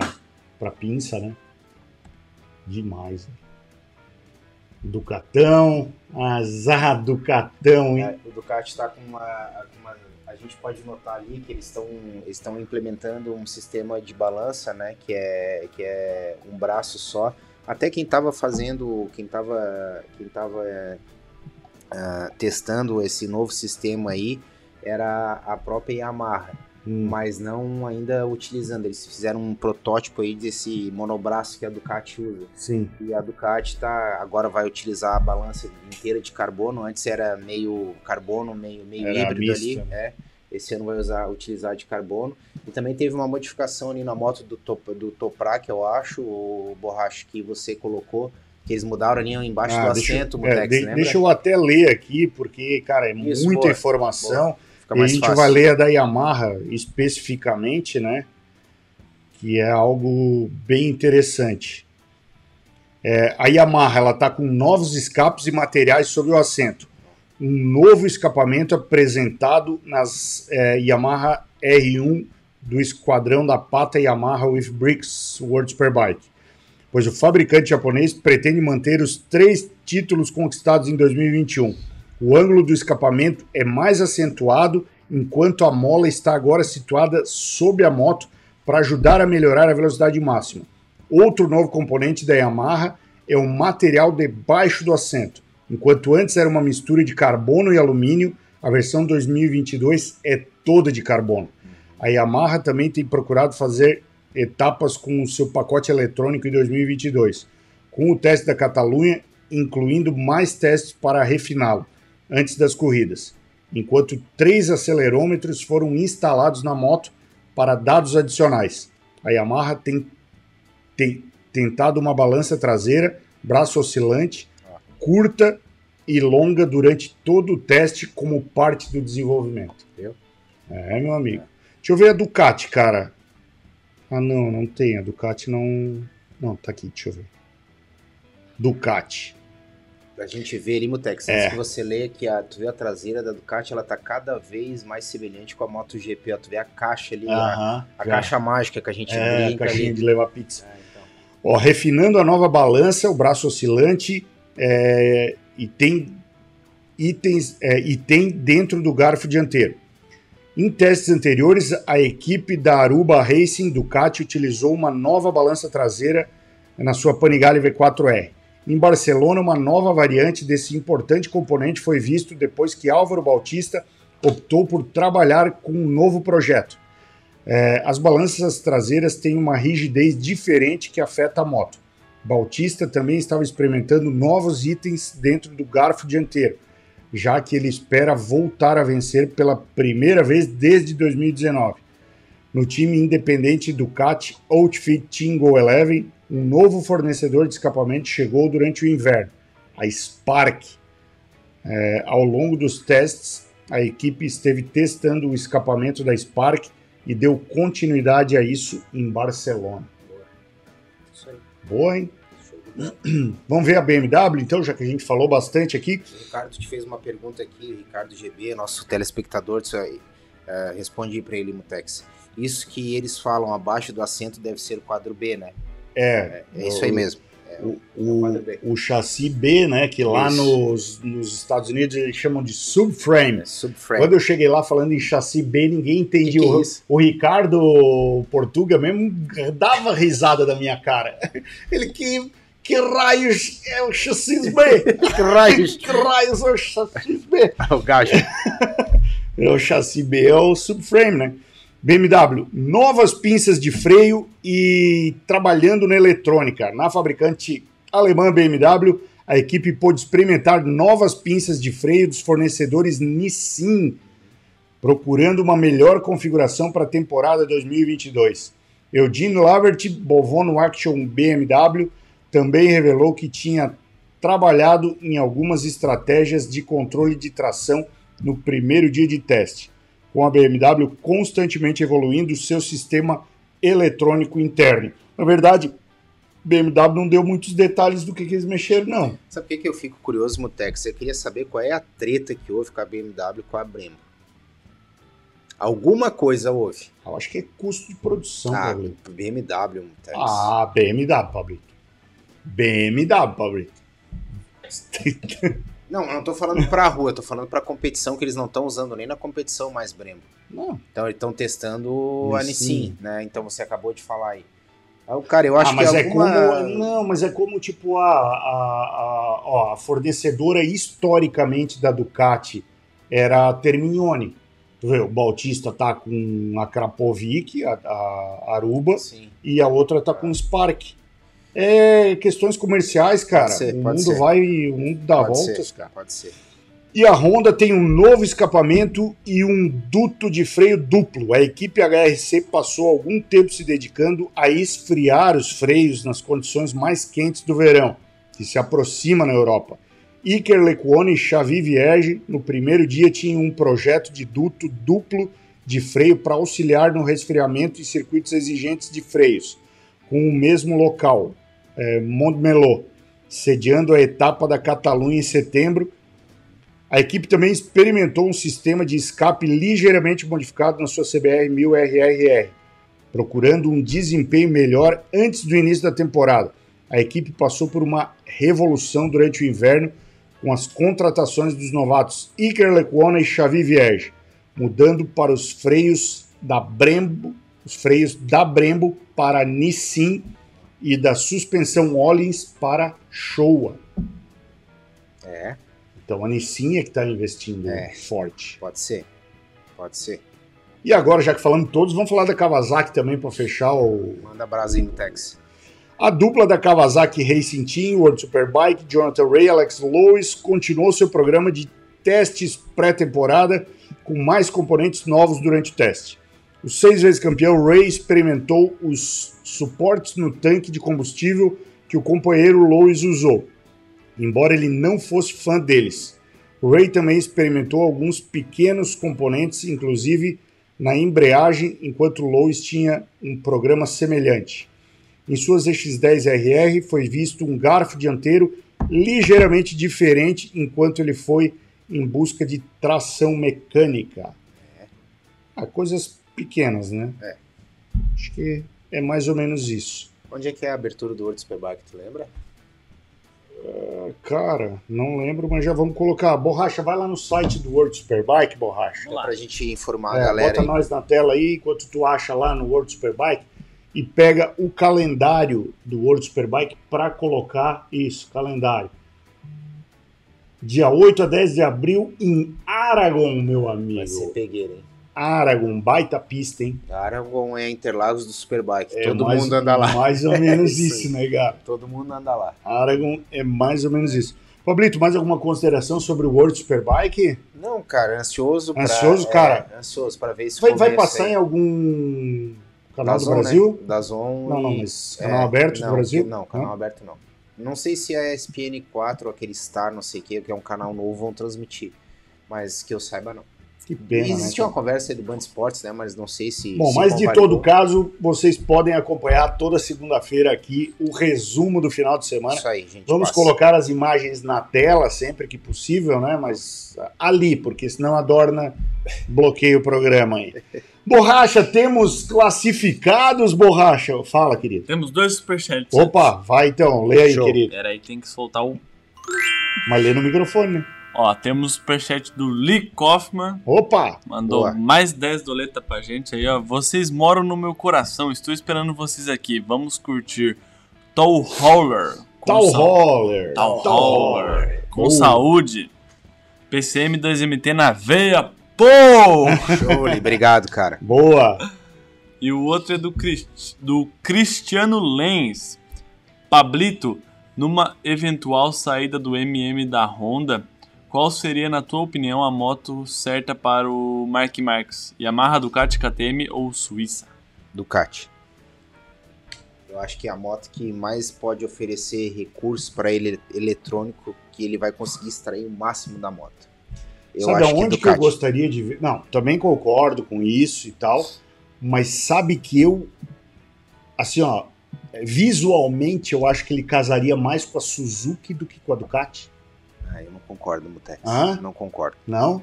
para pinça, né? Demais. Né? Ducatão, azar Ducatão, hein? É, o Ducati está com uma, uma- A gente pode notar ali que eles estão estão implementando um sistema de balança, né? Que é, que é um braço só. Até quem estava fazendo, quem estava quem tava, é, ah, testando esse novo sistema aí era a própria Yamaha, Hum, mas não ainda utilizando. Eles fizeram um protótipo aí desse monobraço que a Ducati usa. sim. E a Ducati tá, agora vai utilizar a balança inteira de carbono. Antes era meio carbono, meio, meio Era híbrido mista, ali. É. Esse ano vai usar, utilizar de carbono. E também teve uma modificação ali na moto do, top, do Toprak, eu acho, o borracha que você colocou, que eles mudaram ali embaixo Ah, do deixa, assento, é, Mutex, de- deixa eu até ler aqui, porque, cara, é Isso, muita boa, informação. E a gente fácil. vai ler a da Yamaha especificamente, né? Que é algo bem interessante. É, a Yamaha ela está com novos escapes e materiais sobre o assento. Um novo escapamento apresentado nas é, Yamaha R1 do esquadrão da pata Yamaha with Bricks World Superbike. Pois o fabricante japonês pretende manter os três títulos conquistados em 2021. O ângulo do escapamento é mais acentuado, enquanto a mola está agora situada sob a moto para ajudar a melhorar a velocidade máxima. Outro novo componente da Yamaha é o material debaixo do assento. Enquanto antes era uma mistura de carbono e alumínio, a versão 2022 é toda de carbono. A Yamaha também tem procurado fazer etapas com o seu pacote eletrônico em 2022, com o teste da Catalunha, incluindo mais testes para refiná-lo antes das corridas, enquanto três acelerômetros foram instalados na moto para dados adicionais. A Yamaha tem, tem tentado uma balança traseira, braço oscilante, curta e longa durante todo o teste como parte do desenvolvimento. É, meu amigo. Deixa eu ver a Ducati, cara. Ah, não, não tem. A Ducati não. Não, tá aqui, deixa eu ver. Ducati. A gente vê ali, Mutex, É. que você lê que a, tu vê a traseira da Ducati, ela tá cada vez mais semelhante com a MotoGP. Ó, tu vê a caixa ali, a, Aham. a já. caixa mágica que a gente É, a brinca caixinha ali. de levar pizza. É, então. Ó, refinando a nova balança, o braço oscilante é, e tem itens é, e tem dentro do garfo dianteiro. Em testes anteriores, a equipe da Aruba Racing Ducati utilizou uma nova balança traseira na sua Panigale V4R. Em Barcelona, uma nova variante desse importante componente foi visto depois que Álvaro Bautista optou por trabalhar com um novo projeto. É, as balanças traseiras têm uma rigidez diferente que afeta a moto. Bautista também estava experimentando novos itens dentro do garfo dianteiro, já que ele espera voltar a vencer pela primeira vez desde 2019. No time independente Ducati Outfit Team Go 11, um novo fornecedor de escapamento chegou durante o inverno, a Spark. É, ao longo dos testes, a equipe esteve testando o escapamento da Spark e deu continuidade a isso em Barcelona. Boa, hein? Vamos ver a BMW, então, já que a gente falou bastante aqui. O Ricardo te fez uma pergunta aqui, o Ricardo GB, nosso telespectador, aí, uh, responde para ele, Mutex. Isso que eles falam abaixo do assento deve ser o quadro B, né? É. É, é isso aí mesmo. É, o, o, o, chassi B, né? Que lá nos, nos Estados Unidos eles chamam de subframe. É, subframe. Quando eu cheguei lá falando em chassi B, ninguém entendia. Que é o, isso? o Ricardo Portuga mesmo dava risada da minha cara. Ele que. Que raios é o chassi B? que raios? que raios é o chassi B? o gajo. É o chassi B é o subframe, né? BMW, novas pinças de freio e trabalhando na eletrônica. Na fabricante alemã BMW, a equipe pôde experimentar novas pinças de freio dos fornecedores Nissin, procurando uma melhor configuração para a temporada 2022. Eugene Lavert, Bovono Action BMW, também revelou que tinha trabalhado em algumas estratégias de controle de tração no primeiro dia de teste com a BMW constantemente evoluindo seu sistema eletrônico interno. Na verdade, BMW não deu muitos detalhes do que, que eles mexeram, não. Sabe por que, que eu fico curioso, Mutex? Eu queria saber qual é a treta que houve com a BMW com a Brembo. Alguma coisa houve. Eu acho que é custo de produção, Ah, Pablito. BMW, Mutex. Ah, BMW, Pablito. BMW, Pablito. Não, eu não tô falando pra rua, eu tô falando pra competição que eles não estão usando nem na competição mais Brembo. Não. Então eles estão testando a Nissin. Né? Então você acabou de falar aí. Ah, Cara, eu acho ah, mas que é alguma... como. Não, mas é como, tipo, a, a, a, ó, a fornecedora historicamente da Ducati era a Terminione. Tu vê, o Bautista tá com a Krapovic, a, a Aruba, Sim. e a outra tá com o Spark. É questões comerciais, cara. Pode ser, o pode mundo ser. vai, o mundo dá Pode voltas, ser, cara. Pode ser. E a Honda tem um novo escapamento e um duto de freio duplo. A equipe HRC passou algum tempo se dedicando a esfriar os freios nas condições mais quentes do verão, que se aproxima na Europa. Iker Lecuone e Xavi Vierge, no primeiro dia, tinham um projeto de duto duplo de freio para auxiliar no resfriamento em circuitos exigentes de freios, com o mesmo local, é, Montmeló, sediando a etapa da Catalunha em setembro, a equipe também experimentou um sistema de escape ligeiramente modificado na sua CBR 1000RRR, procurando um desempenho melhor antes do início da temporada. A equipe passou por uma revolução durante o inverno com as contratações dos novatos Iker Lecuona e Xavi Vierge, mudando para os freios da Brembo, os freios da Brembo para Nissin e da suspensão Ollins para Showa. É, Então a Nissin é que está investindo É. forte. pode ser. Pode ser. E agora, já que falamos todos, vamos falar da Kawasaki também para fechar o... Manda brasa aí, Mutex. A dupla da Kawasaki Racing Team, World Superbike, Jonathan Ray e Alex Lewis, continuou seu programa de testes pré-temporada com mais componentes novos durante o teste. O seis vezes campeão Ray experimentou os suportes no tanque de combustível que o companheiro Lewis usou, embora ele não fosse fã deles. Ray também experimentou alguns pequenos componentes, inclusive na embreagem, enquanto Lewis tinha um programa semelhante. Em suas X10RR foi visto um garfo dianteiro ligeiramente diferente enquanto ele foi em busca de tração mecânica. Ah, coisas pequenas, né? É. Acho que é mais ou menos isso. Onde é que é a abertura do World Superbike, tu lembra? Ah, Cara, não lembro, mas já vamos colocar. Borracha, vai lá no site do World Superbike, Borracha. É pra gente informar É, a galera bota aí. nós na tela aí, enquanto tu acha lá no World Superbike e pega o calendário do World Superbike para colocar isso, calendário. Dia 8 a 10 de abril em Aragon, meu Vai amigo. ser pegueira, hein? Aragon, baita pista, hein? Aragon é Interlagos do Superbike. É Todo mais- mundo anda lá. Mais ou menos Isso isso, né, cara? Todo mundo anda lá. Aragon é mais ou menos isso. Pablito, mais alguma consideração sobre o World Superbike? Não, cara, ansioso pra... Ansioso, é, cara? ansioso pra ver esse Vai, vai passar aí. em algum canal do Dazon, né? Brasil? Dazon Não, não, mas canal aberto do não, Brasil? Não, canal aberto não. Não sei se a ESPN4 ou aquele Star, não sei o que, que é um canal novo, vão transmitir. Mas que eu saiba, não. Que pena, Existe né? uma conversa aí do Band Esportes, né? Mas não sei se. Bom, se mas de todo caso, vocês podem acompanhar toda segunda-feira aqui o resumo do final de semana. Isso aí, gente. Vamos passa. colocar as imagens na tela sempre que possível, né? Mas ali, porque senão a Dorna bloqueia o programa aí. Borracha, temos classificados, Borracha? Fala, querido. Temos dois superchats. Opa, vai então, lê aí, Show. querido. Pera aí, tem que soltar o. Mas lê no microfone, né? Ó, temos o superchat do Lee Kaufman. Opa! Mandou Boa. mais 10 doleta pra gente aí, ó. Vocês moram no meu coração, estou esperando vocês aqui. Vamos curtir Tall Hauler. Roller. Tall Tal Hauler. Com Boa. saúde. PCM 2MT na veia, pô! Show. Obrigado, cara. Boa! E o outro é do, Crist- do Cristiano Lenz. Pablito, numa eventual saída do MM da Honda, qual seria, na tua opinião, a moto certa para o Mark Marques? Yamaha, Ducati, KTM ou Suíça? Ducati. Eu acho que é a moto que mais pode oferecer recursos para ele eletrônico que ele vai conseguir extrair o máximo da moto. Eu sabe acho que é aonde que, eu gostaria de ver? Não, também concordo com isso e tal, mas sabe que eu, assim, ó, visualmente eu acho que ele casaria mais com a Suzuki do que com a Ducati. Ah, eu não concordo, Mutex. Hã? Não concordo. Não?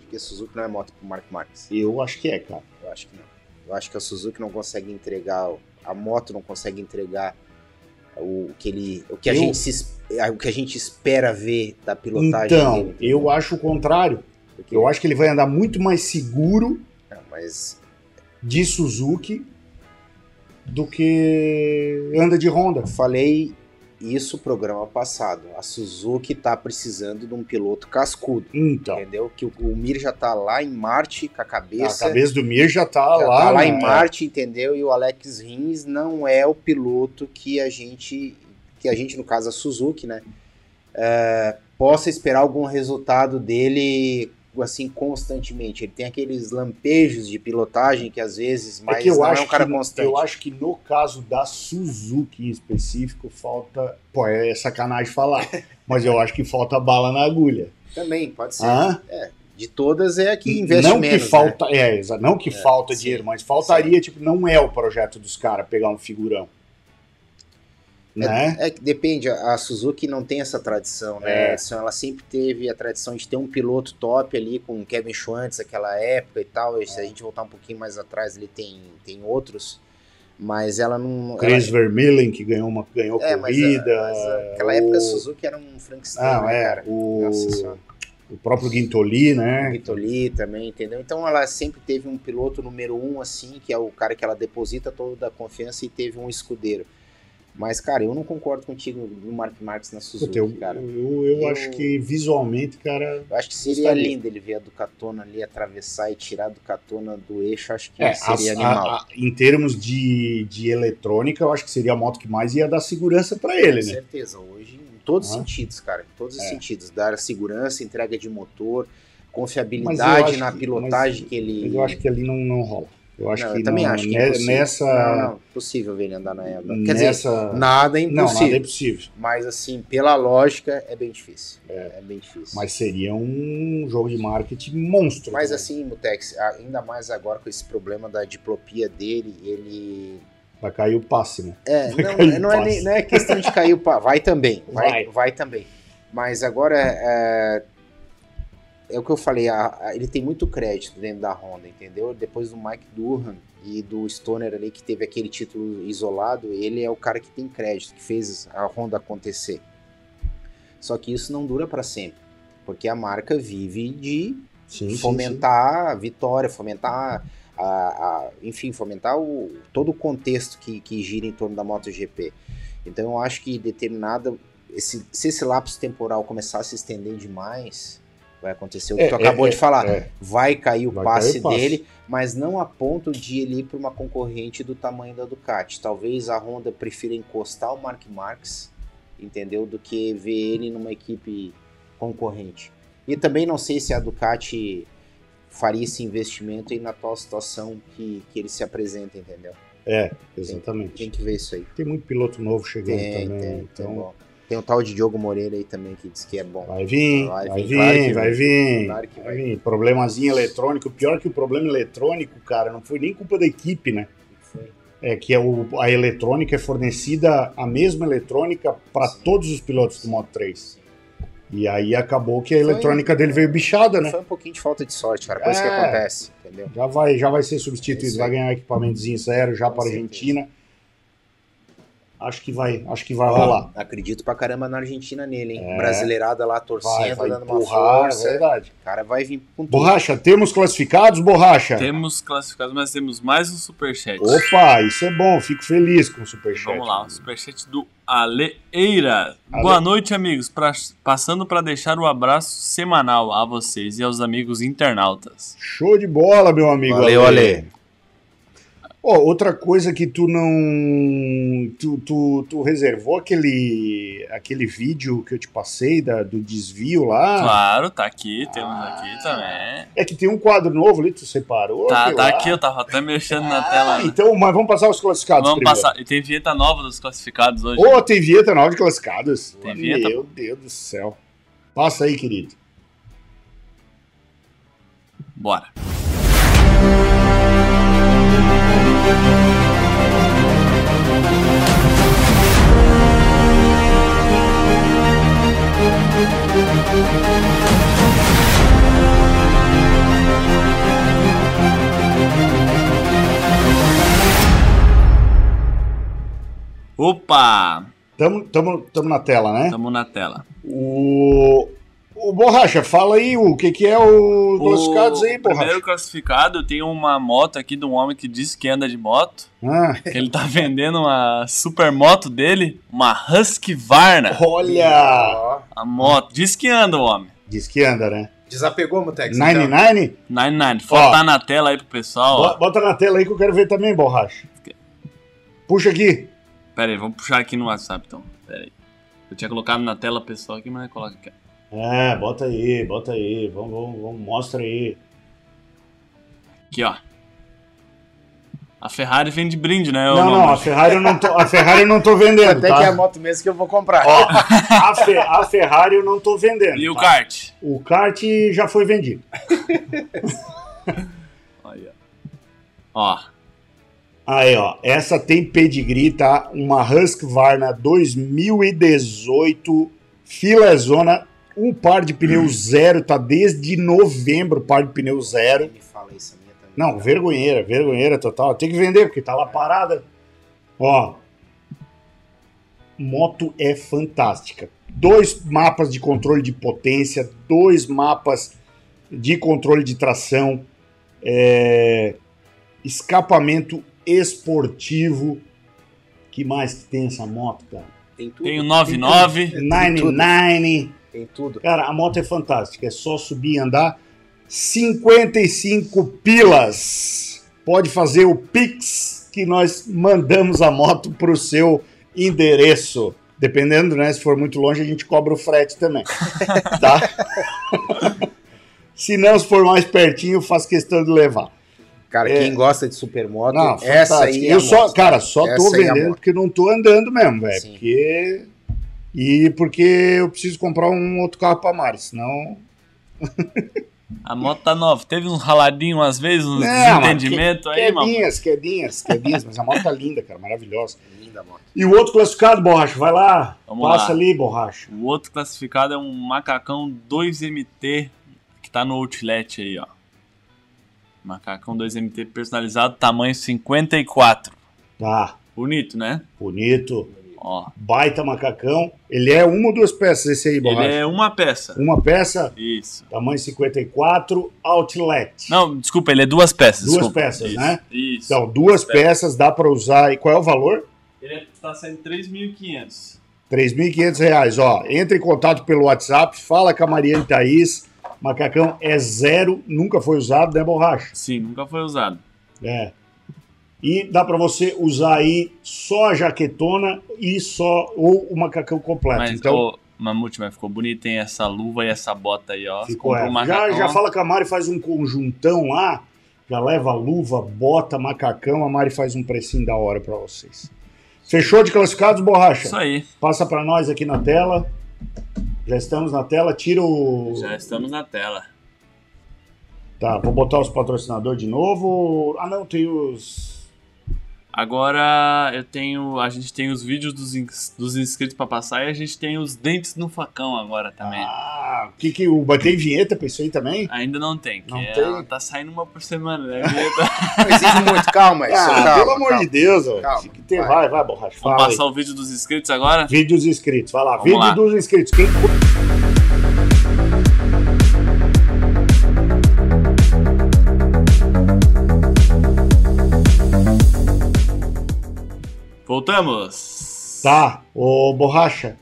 Porque a Suzuki não é moto pro Mark Marques. Eu acho que é, cara. Eu acho que não. Eu acho que a Suzuki não consegue entregar, a moto não consegue entregar o que ele, o que a Eu- gente se o que a gente espera ver da pilotagem Então, dele. eu acho o contrário. Porque- Eu acho que ele vai andar muito mais seguro Não, mas de Suzuki do que anda de Honda. eu falei isso programa passado. A Suzuki tá precisando de um piloto cascudo, Então, entendeu? Que o, o Mir já tá lá em Marte com a a cabeça cabeça do Mir já tá já lá. tá lá né? em Marte, entendeu? E o Alex Rins não é o piloto que a gente, que a gente no caso a Suzuki, né, é, possa esperar algum resultado dele assim constantemente. Ele tem aqueles lampejos de pilotagem que às vezes, mas é que eu acho é um cara que, constante. Eu acho que no caso da Suzuki em específico, falta. Pô, é sacanagem falar. mas eu acho que falta bala na agulha. Também pode ser. Hã? De todas é a que investe não menos. que né? falta. É, exa- não que falta sim. dinheiro, mas faltaria, tipo, não é o projeto dos caras pegar um figurão. Né? É, é que depende, a Suzuki não tem essa tradição, né? É. Edson? Ela sempre teve a tradição de ter um piloto top ali com o Kevin Schwantz naquela época e tal. E Se a gente voltar um pouquinho mais atrás, ele tem, tem outros. Mas ela não. Chris Vermeulen, que ganhou uma ganhou ela, é, mas, corrida. a- mas a- aquela o- época a Suzuki era um Frankenstein, Não, né, é. O, Nossa o próprio Guintoli, né? Vitoli também, entendeu? Então ela sempre teve um piloto número um, assim, que é o cara que ela deposita toda a confiança e teve um escudeiro. Mas, cara, eu não concordo contigo no Mark Marques na Suzuki, Puta, eu, cara. eu, eu Eu- acho que visualmente, cara. Eu acho que seria Gostaria. lindo ele ver a Ducatona ali atravessar e tirar a Ducatona do eixo. Acho que É, seria as- animal. a- a- em termos de, de eletrônica, eu acho que seria a moto que mais ia dar segurança para ele, Com né? certeza. Hoje, em todos os Ah. sentidos, cara. Em todos os É. sentidos. Dar segurança, entrega de motor, confiabilidade na que- pilotagem mas- que ele. Mas eu acho que ali não, não rola. Eu acho Não, que eu também não- acho que é ne- impossível. nessa. Não, não, impossível ver ele andar na Quer dizer, nessa. nada é não, impossível. nada é possível. Mas assim, pela lógica, é bem difícil. É, bem difícil. Mas seria um jogo de marketing monstro. Mas né? assim, Mutex, ainda mais agora com esse problema da diplopia dele, ele. Vai cair o passe, né? É, não, não, é, passe. nem- não é questão de cair o pá. Vai também. Vai, Vai. vai. também. Mas agora é, é o que eu falei, a- a- ele tem muito crédito dentro da Honda, entendeu? Depois do Mike Durham e do Stoner ali, que teve aquele título isolado, ele é o cara que tem crédito, que fez a Honda acontecer. Só que isso não dura para sempre, porque a marca vive de Sim, sim, fomentar a vitória, fomentar a, a- enfim, fomentar o, todo o contexto que, que gira em torno da MotoGP. Então eu acho que determinada esse, se esse lapso temporal começar a se estender demais, vai acontecer o que É, tu acabou é, de falar. É. Vai cair o Vai passe cair o passe. dele, mas não a ponto de ele ir para uma concorrente do tamanho da Ducati. Talvez a Honda prefira encostar o Mark Marques, entendeu? Do que ver ele numa equipe concorrente. E também não sei se a Ducati faria esse investimento aí na atual situação que, que ele se apresenta, entendeu? É, exatamente. Tem que ver isso aí. Tem muito piloto novo chegando Tem, também. tem, então, tem um tal de Diogo Moreira aí também que diz que é bom. Vai vir, Vai vai, vir, vir, claro que vai vir. Claro que vai vai. vir. Problemazinho eletrônico. Pior que o problema eletrônico, cara, não foi nem culpa da equipe, né? Foi. É que é o, a eletrônica é fornecida, a mesma eletrônica para todos os pilotos do Moto 3. E aí acabou que a Foi- eletrônica dele veio bichada, né? Foi um pouquinho de falta de sorte, cara. Coisa que É. acontece, entendeu? Já vai, já vai ser substituído, Isso vai ganhar um equipamentozinho zero já para a certeza. Acho que vai, acho que vai rolar. Acredito pra caramba na Argentina nele, hein? É. Brasileirada lá Vai, torcendo, vai dando uma empurrar, é força. verdade. O cara vai vir com tudo. Borracha, temos classificados, Borracha? Temos classificados, mas temos mais um superchat. Opa, isso é bom, fico feliz com o Superchat. Vamos lá, o superchat do Aleeira. Ale- Boa noite, amigos. Pra- passando para deixar o abraço semanal a vocês e aos amigos internautas. Show de bola, meu amigo. Valeu, Ale. Ó, outra coisa que tu não. Tu, tu, tu reservou aquele, aquele vídeo que eu te passei da, do desvio lá? Claro, tá aqui, temos aqui também. É que tem um quadro novo ali, tu separou? Tá, tá lá. aqui, eu tava até mexendo na tela. né? Então, mas vamos passar os classificados Vamos primeiro. passar. E tem vinheta nova dos classificados hoje. Ô, tem vinheta nova de classificados. Tem vinheta? Meu Deus do céu. Passa aí, querido. Bora. Opa! Tamo, tamo, tamo na tela, né? Estamos na tela. O, o Borracha, fala aí o que, que é o classificados aí, o primeiro Borracha. classificado, eu tenho uma moto aqui de um homem que disse que anda de moto. Ah, Que ele tá vendendo uma super moto dele, uma Husqvarna. olha! Ó, A moto. Diz que anda o homem. Diz que anda, né? Desapegou, Mutex? então? 99? 99. Foto na tela aí pro pessoal. ó. Bo- Bota na tela aí que eu quero ver também, Borracha. Puxa aqui. Pera aí, vamos puxar aqui no WhatsApp então. Pera aí. Eu tinha colocado na tela pessoal aqui, mas coloca aqui. É, bota aí, bota aí. Vamos, vamos, vamos mostra aí. Aqui, ó. A Ferrari vem de brinde, né? não, não, a Ferrari eu não tô, a Ferrari eu não tô vendendo, Até tá? que é a moto mesmo que eu vou comprar. Ó, a, Fe- a Ferrari eu não tô vendendo. E o tá? kart? O kart já foi vendido. Olha. Ó. Aí, ó, essa tem pedigree, tá? Uma Husqvarna 2018, filezona, um par de pneu zero, tá desde novembro, par de pneu zero. Me fala isso, a minha também. Não, vergonheira, vergonheira total. Tem que vender, porque tá lá parada. Ó, moto é fantástica. Dois mapas de controle de potência, dois mapas de controle de tração, é, escapamento esportivo. Que mais que tem essa moto, cara? Tem tudo. Tem o 99. tudo. 99. Tem tudo. Cara, a moto é fantástica. É só subir e andar. 55 pilas. Pode fazer o Pix que nós mandamos a moto para o seu endereço. Dependendo, né? Se for muito longe, a gente cobra o frete também. tá? se não, se for mais pertinho, faz questão de levar. Cara, É. quem gosta de supermoto, Não, essa aí é Eu a só, moto, cara, só tô Essa é vendendo moto. porque não tô andando mesmo, velho. Porque. E porque eu preciso comprar um outro carro pra Mari, senão. A moto tá nova. Teve uns raladinhos às vezes, uns Não, desentendimentos aí, mano. Quedinhas, quedinhas, quedinhas, mas a moto tá linda, cara, maravilhosa. Linda moto. E o outro classificado, Borracha, vai lá, Vamos passa lá. ali, Borracha. O outro classificado é um macacão 2MT que tá no Outlet aí, ó. Macacão 2MT personalizado, tamanho 54. Tá, Bonito, né? bonito, Ó. baita macacão. Ele é uma ou duas peças esse aí, Ele Borracha? é uma peça. Uma peça, Isso. tamanho 54, outlet. Não, desculpa, ele é duas peças. Duas desculpa. peças, Isso, né? Isso. Então, duas peças. peças dá pra usar. E qual é o valor? Ele é- tá saindo 3.500. 3.500 reais, ó. Entre em contato pelo WhatsApp, fala com a Mariane Thaís. Macacão é zero, nunca foi usado, né, Borracha? Sim, nunca foi usado. É. E dá pra você usar aí só a jaquetona e só ou o macacão completo. Mas, então, ô, Mamute, mas ficou bonito, hein? Essa luva e essa bota aí, ó. Ficou, é. um já, macacão. já fala com a Mari, faz um conjuntão lá, já leva luva, bota, macacão, a Mari faz um precinho da hora pra vocês. Fechou de classificados, borracha? Isso aí. Passa para nós aqui na tela. Já estamos na tela. Tira o. Já estamos na tela. Tá, vou botar os patrocinadores de novo. Ah, não, tem os. Agora eu tenho. A gente tem os vídeos dos, ins- dos inscritos pra passar e a gente tem os dentes no facão agora também. Ah, que que o tem vinheta pra isso aí também? Ainda não tem, que Não é- tem? tá saindo uma por semana, né? exige muito, calma. Isso, Ah, calma, pelo amor calma. de Deus. Calma, ter- vai. vai, vai, borracha. Vamos Fala passar aí. o vídeo dos inscritos agora? Vídeo dos inscritos, vai lá. Vamos Vídeo lá. dos inscritos. Quem... Voltamos! Tá, ô borracha.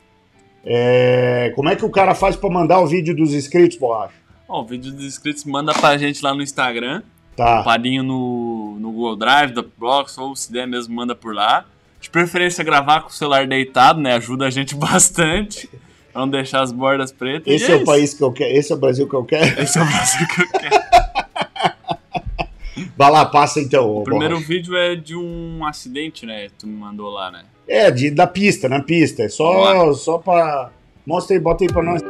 é, Como é que o cara faz pra mandar o vídeo dos inscritos, borracha? Ó, o vídeo dos inscritos manda pra gente lá no Instagram, Tá. padinho no, no Google Drive, da Box, ou se der mesmo, manda por lá. De preferência gravar com o celular deitado, né? Ajuda a gente bastante. Pra não deixar as bordas pretas. Esse E é, o país que eu quero, esse é o Brasil que eu quero. Esse é o Brasil que eu quero. Vai lá, passa então. O primeiro borracha. vídeo é de um acidente, né? Tu me mandou lá, né? É, de, da pista, na pista. É só, só pra. Mostra aí, bota aí pra nós.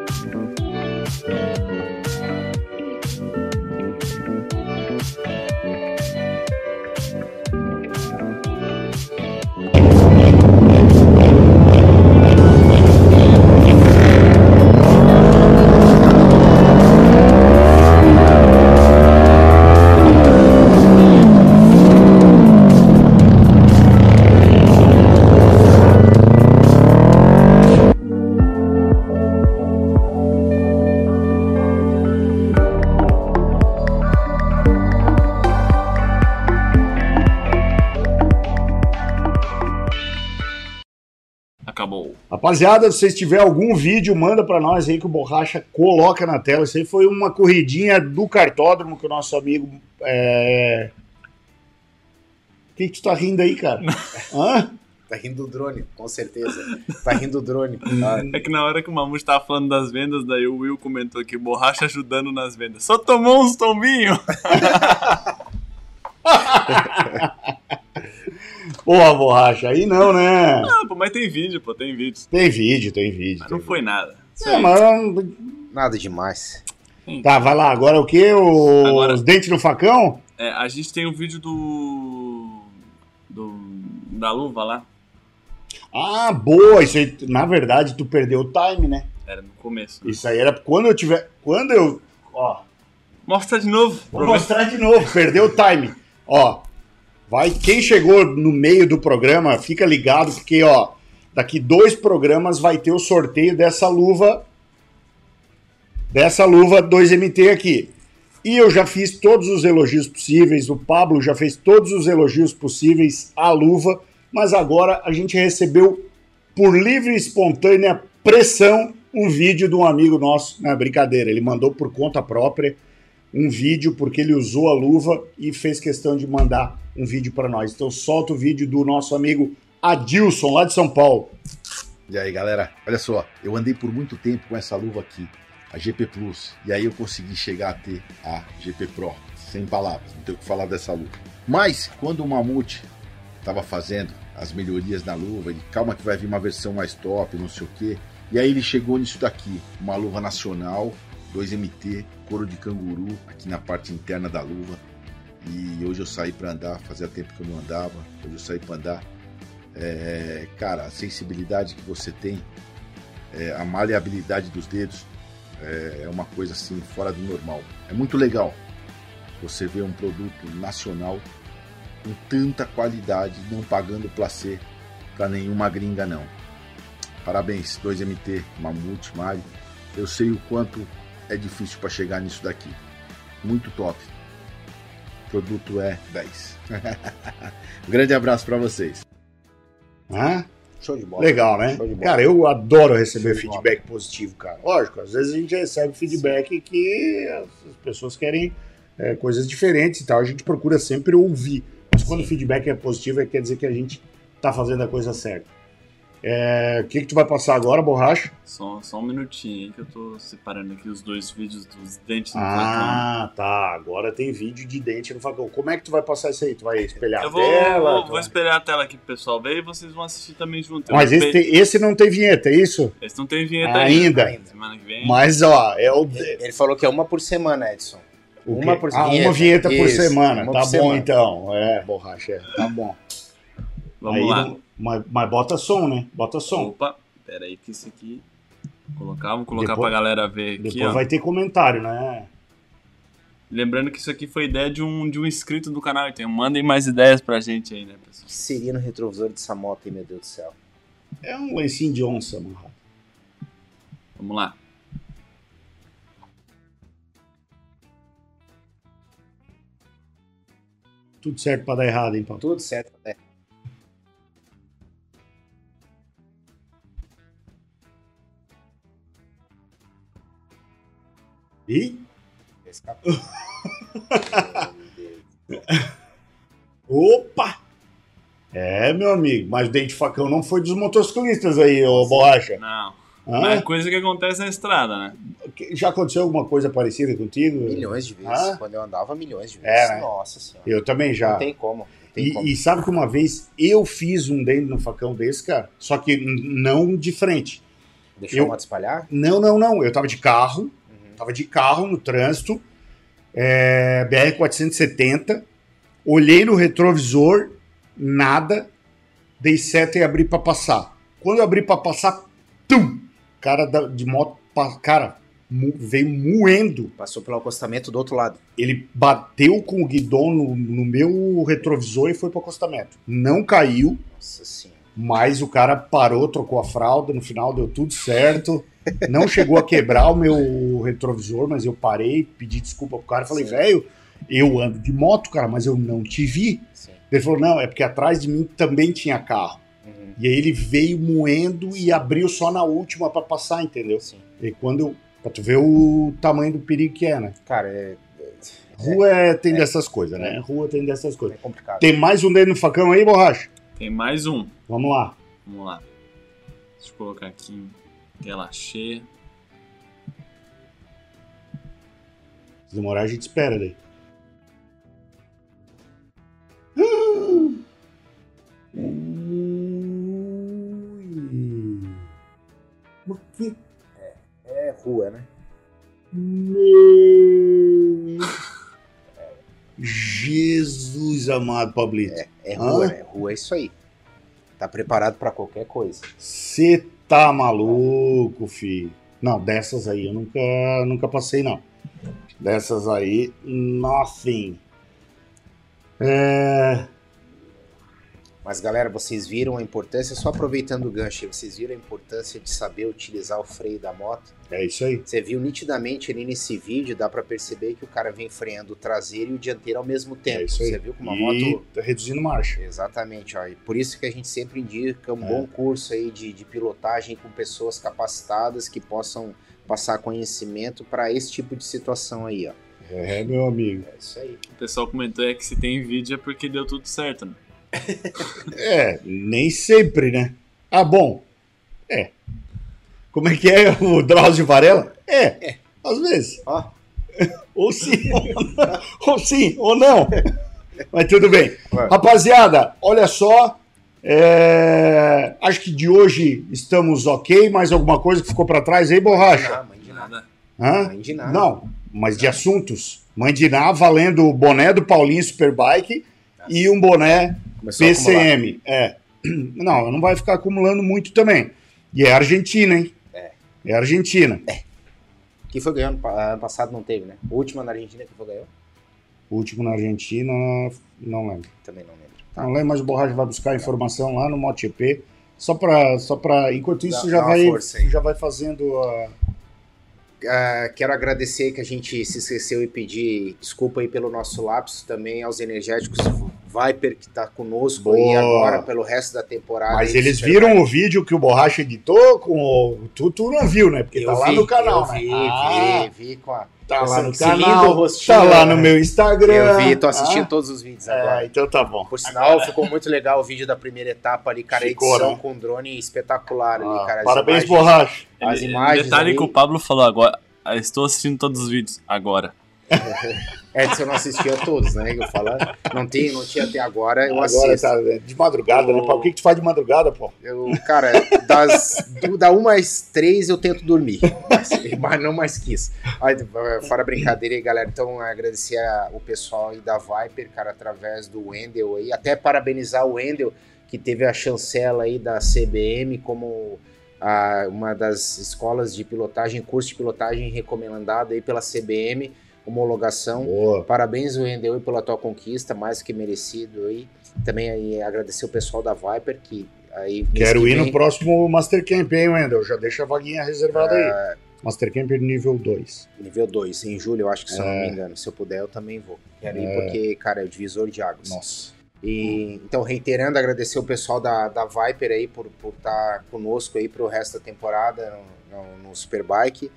Rapaziada, se vocês tiverem algum vídeo, manda pra nós aí que o Borracha coloca na tela. Isso aí foi uma corridinha do cartódromo que o nosso amigo. É... O que, que tu tá rindo aí, cara? Hã? Tá rindo do drone, com certeza. Tá rindo do drone. Ah, É que na hora que o Mamute tava falando das vendas, daí o Will comentou aqui, borracha ajudando nas vendas. Só tomou uns tombinhos! Porra, Borracha, aí não, né? Ah, pô, mas tem vídeo, pô, tem vídeo. Tem vídeo, tem vídeo. Mas tem não foi nada. Isso É, aí. mas... nada demais. Tá, vai lá. Agora o quê? O- Agora- Os dentes no facão? É, a gente tem um vídeo do. do. da luva lá. Ah, boa. Isso aí, na verdade, tu perdeu o time, né? Era no começo. Isso aí era quando eu tiver. Quando eu. Ó, Mostra de novo. vou mostrar de novo. Perdeu o time. Ó, vai. Quem chegou no meio do programa, fica ligado, porque, ó, daqui dois programas vai ter o sorteio dessa luva. Dessa luva 2MT aqui. E eu já fiz todos os elogios possíveis, o Pablo já fez todos os elogios possíveis à luva, mas agora a gente recebeu, por livre e espontânea pressão, um vídeo de um amigo nosso. Não é brincadeira, ele mandou por conta própria um vídeo porque ele usou a luva e fez questão de mandar um vídeo para nós. Então solta o vídeo do nosso amigo Adilson, lá de São Paulo. E aí, galera, olha só, eu andei por muito tempo com essa luva aqui, a GP Plus, e aí eu consegui chegar a ter a GP Pro, sem palavras, não tenho o que falar dessa luva. Mas, quando o Mamute estava fazendo as melhorias na luva, ele, calma que vai vir uma versão mais top, não sei o que, e aí ele chegou nisso daqui, uma luva nacional, 2MT, couro de canguru, aqui na parte interna da luva, e hoje eu saí para andar, fazia tempo que eu não andava, hoje eu saí para andar, é, cara, a sensibilidade que você tem, é, a maleabilidade dos dedos é, é uma coisa assim fora do normal. É muito legal você ver um produto nacional com tanta qualidade, não pagando placê para nenhuma gringa não. Parabéns, 2MT, Mamute, Mari. Eu sei o quanto é difícil para chegar nisso daqui. Muito top. O produto é 10. um grande abraço para vocês. Hã? Show de bola. Legal, né? Bola. Cara, eu adoro receber feedback positivo, cara. Lógico, às vezes a gente recebe feedback que as pessoas querem é, coisas diferentes e tal. A gente procura sempre ouvir. Mas quando o feedback é positivo, é, quer dizer que a gente tá fazendo a coisa certa. É, O que, que tu vai passar agora, borracha? Só, só um minutinho aí que eu tô separando aqui os dois vídeos dos dentes do Ah, tá. Agora tem vídeo de dente no facão. Como é que tu vai passar isso aí? Tu vai espelhar facão. Eu a vou, tela? vou, vai- esperar a tela aqui pro pessoal ver e vocês vão assistir também junto. Eu Mas esse, tem- esse não tem vinheta, é isso? Esse não tem vinheta Ainda. ainda. Semana que vem. Mas, ó, é o. Ele falou que é uma por semana, Edson. uma por ah, uma vinheta por semana. uma Tá por bom, semana. então. É, borracha, é. Tá bom. Vamos Aí lá. mas, mas bota som, né? Bota som. Opa, pera aí que esse aqui. Vou colocar, vamos colocar Depois- pra galera ver aqui, Depois ó. vai ter comentário, né? Lembrando que isso aqui foi ideia de um, de um inscrito do canal, então mandem mais ideias pra gente aí, né, pessoal? O que seria no retrovisor dessa moto aí, meu Deus do céu? É um lencinho de onça, mano. Vamos lá. Tudo certo pra dar errado, hein, Paulo? Tudo certo. É. Ih, Escapou. Meu Deus. opa! É, meu amigo, mas o dente de facão não foi dos motociclistas aí, ô borracha. Não. Hã? Mas é coisa que acontece na estrada, né? Já aconteceu alguma coisa parecida contigo? Milhões de vezes. Ah? Quando eu andava, milhões de É, vezes. né? Nossa senhora. Eu também já. Não tem como. Não tem como. E, e sabe que uma vez eu fiz um dente no facão desse, cara? Só que não de frente. Deixou eu- a moto espalhar? Não, não, não. Eu tava de carro. Tava de carro no trânsito, é, BR-470, olhei no retrovisor, nada, dei seta e abri pra passar. Quando eu abri pra passar, tum! Cara da- de moto, cara, veio moendo. Passou pelo acostamento do outro lado. Ele bateu com o guidão no, no meu retrovisor e foi pro acostamento. Não caiu, Nossa senhora. mas o cara parou, trocou a fralda, no final deu tudo certo. Não chegou a quebrar o meu retrovisor, mas eu parei, pedi desculpa pro cara, falei, velho, eu ando de moto, cara, mas eu não te vi. Sim. Ele falou, não, é porque atrás de mim também tinha carro. Uhum. E aí ele veio moendo e abriu só na última pra passar, entendeu? Sim. E quando eu. Pra tu ver o tamanho do perigo que é, né? Cara, é, Rua é, tem dessas coisas, né? Rua tem dessas é coisas. complicado. Tem mais um dedo no facão aí, borracha? Tem mais um. Vamos lá. Vamos lá. Deixa eu colocar aqui tela cheia. Se demorar, a gente espera daí. Ui. Por que? É rua, né? Meu... Jesus amado, Pablito. É rua, Hã? né? Rua é isso aí. Tá preparado pra qualquer coisa. Você tá maluco, filho? Não, dessas aí eu nunca, nunca passei, não. Dessas aí, nothing. É... Mas galera, vocês viram a importância, só aproveitando o gancho, aí, vocês viram a importância de saber utilizar o freio da moto? é isso aí. Você viu nitidamente ali nesse vídeo, dá pra perceber que o cara vem freando o traseiro e o dianteiro ao mesmo tempo. É isso aí. Você viu com uma e moto tá reduzindo marcha. Exatamente, ó. E por isso que a gente sempre indica um É. bom curso aí de, de pilotagem com pessoas capacitadas que possam passar conhecimento para esse tipo de situação aí, ó. É, meu amigo. É isso aí. O pessoal comentou é que se tem vídeo é porque deu tudo certo, né? É, nem sempre, né? Ah, bom. É. Como é que é o Drauzio Varela? É, às vezes. Ó. Ou sim, ou não. Ou sim, ou não. Mas tudo bem. Vai. Rapaziada, olha só. é, Acho que de hoje estamos ok. Mais alguma coisa que ficou pra trás aí, borracha? Ah, mãe de nada. Mãe de nada. Não, mas de assuntos. Mandiná valendo o boné do Paulinho Superbike e um boné Começou a. PCM. É. Não, não vai ficar acumulando muito também. E é Argentina, hein? É. É Argentina. Que foi ganhando ano pa- ano passado não teve, né? O último na Argentina que foi ganhou? O último na Argentina, não lembro. Também não lembro. Não lembro, mas o Borracha vai buscar informação lá no MotoGP. Só pra, só pra. Enquanto isso, Dá- já dá vai, força já vai fazendo a. Ah, quero agradecer que a gente se esqueceu e pedir desculpa aí pelo nosso lapso também aos energéticos Viper que tá conosco Boa. aí agora pelo resto da temporada. Mas eles viram o vídeo que o Borracha editou com o. Tu, tu não viu, né? Porque Eu tá lá vi, no canal, eu né? vi, Ah, vi, vi com a... tá lá no canal. rostinho, Tá lá né? no meu Instagram. Eu vi, tô assistindo Ah, todos os vídeos É, agora. então tá bom. Por sinal, ficou muito legal o vídeo da primeira etapa ali, cara. A Ficou, edição né? com drone espetacular ali, Ah, cara. As parabéns, imagens- Borracha. As imagens Detalhe ali- que o Pablo falou agora. "Ah, Estou assistindo todos os vídeos agora. Edson É, não assistia todos, né? Eu falo, não, tem, não tinha até agora, eu Agora assisto. tá de madrugada, né? O- que, que tu faz de madrugada, pô? Eu, cara, das, do- da 1 às 3 eu tento dormir, mas, mas não mais que isso. Aí, fora brincadeira aí, galera. Então, agradecer o pessoal aí da Viper, cara, através do Wendel aí. Até parabenizar o Wendel, que teve a chancela aí da CBM como a- uma das escolas de pilotagem, curso de pilotagem recomendado aí pela CBM, homologação. Boa. Parabéns, Wendel, aí pela tua conquista, mais que merecido aí. Também aí agradecer o pessoal da Viper, que aí... Quero que ir no vem- próximo Master Camp, hein, Wendel? Já deixa a vaguinha reservada aí. É, Master Camp nível 2. nível 2, em julho, eu acho que se eu não É. me engano. Se eu puder, eu também vou. Quero ir porque, cara, é o divisor de águas. Nossa. E, então, reiterando, agradecer o pessoal da, da Viper aí por estar conosco aí pro resto da temporada no, no, no Superbike.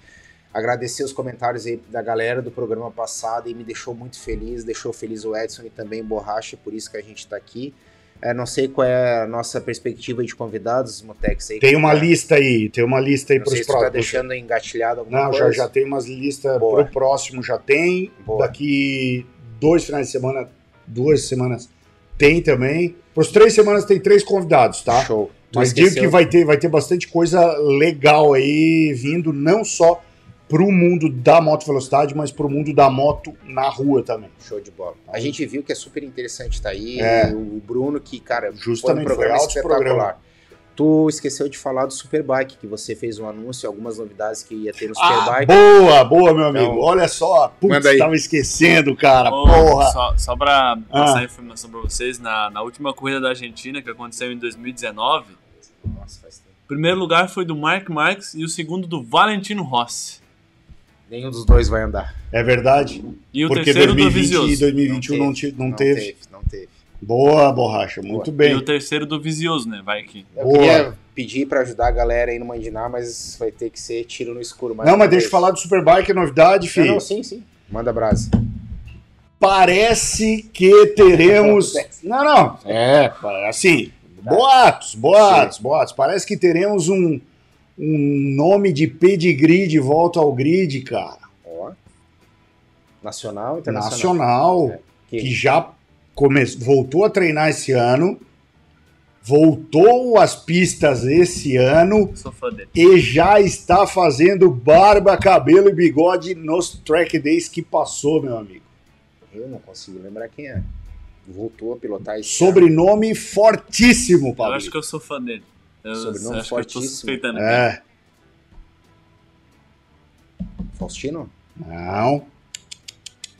Agradecer os comentários aí da galera do programa passado e me deixou muito feliz, deixou feliz o Edson e também o Borracha, por isso que a gente está aqui. É, não sei qual é a nossa perspectiva de convidados, Motex aí. Tem uma É, lista aí, tem uma lista aí Não se tu tá próximos. deixando engatilhado alguma Não, coisa. já, já tem umas listas Boa. pro próximo, já tem. Boa. Daqui dois finais de semana, duas semanas tem também. Por três semanas tem três convidados, tá? Show. Tu Mas digo que vai ter, vai ter bastante coisa legal aí vindo, não só pro mundo da moto velocidade, mas pro mundo da moto na rua também. Show de bola. A gente viu que é super interessante tá aí. É. O Bruno, que, cara, Justamente, foi um programa foi alto espetacular. programa. Tu esqueceu de falar do Superbike, que você fez um anúncio, algumas novidades que ia ter no Ah, Superbike. boa, boa, meu amigo. Então, Olha só, putz, manda aí. tava esquecendo, cara. Ô, porra. Só, só pra passar Ah. a informação pra vocês, na, na última corrida da Argentina, que aconteceu em 2019, Nossa, faz tempo. o primeiro lugar foi do Mark Marques e o segundo do Valentino Rossi. Nenhum dos dois vai andar. É verdade. E o Porque terceiro do 2020 e Vizioso. 2021 não, te- não teve. Não teve. Boa, borracha. Muito E bem. o terceiro do Vizioso, né? Vai que. Eu Boa. queria pedir pra ajudar a galera aí no Mandinar, mas vai ter que ser tiro no escuro. Não, mas deixa eu falar do Superbike, é novidade, Não, filho. não, sim, sim. Manda brasa. Parece que teremos. Não, não. É, assim, boatos, boatos, boatos. Parece que teremos um, um nome de pedigree de volta ao grid, cara. Ó. Nacional, internacional. Nacional, É. que Que- já come... voltou a treinar esse ano, voltou às pistas esse ano Sou fã dele. e já está fazendo barba, cabelo e bigode nos track days que passou, meu amigo. Eu não consigo lembrar quem é. Voltou a pilotar esse Sobrenome fortíssimo, Eu Pablo. acho que eu sou fã dele. Eu Sobrenome acho que eu tô fortíssimo. É. Faustino? não.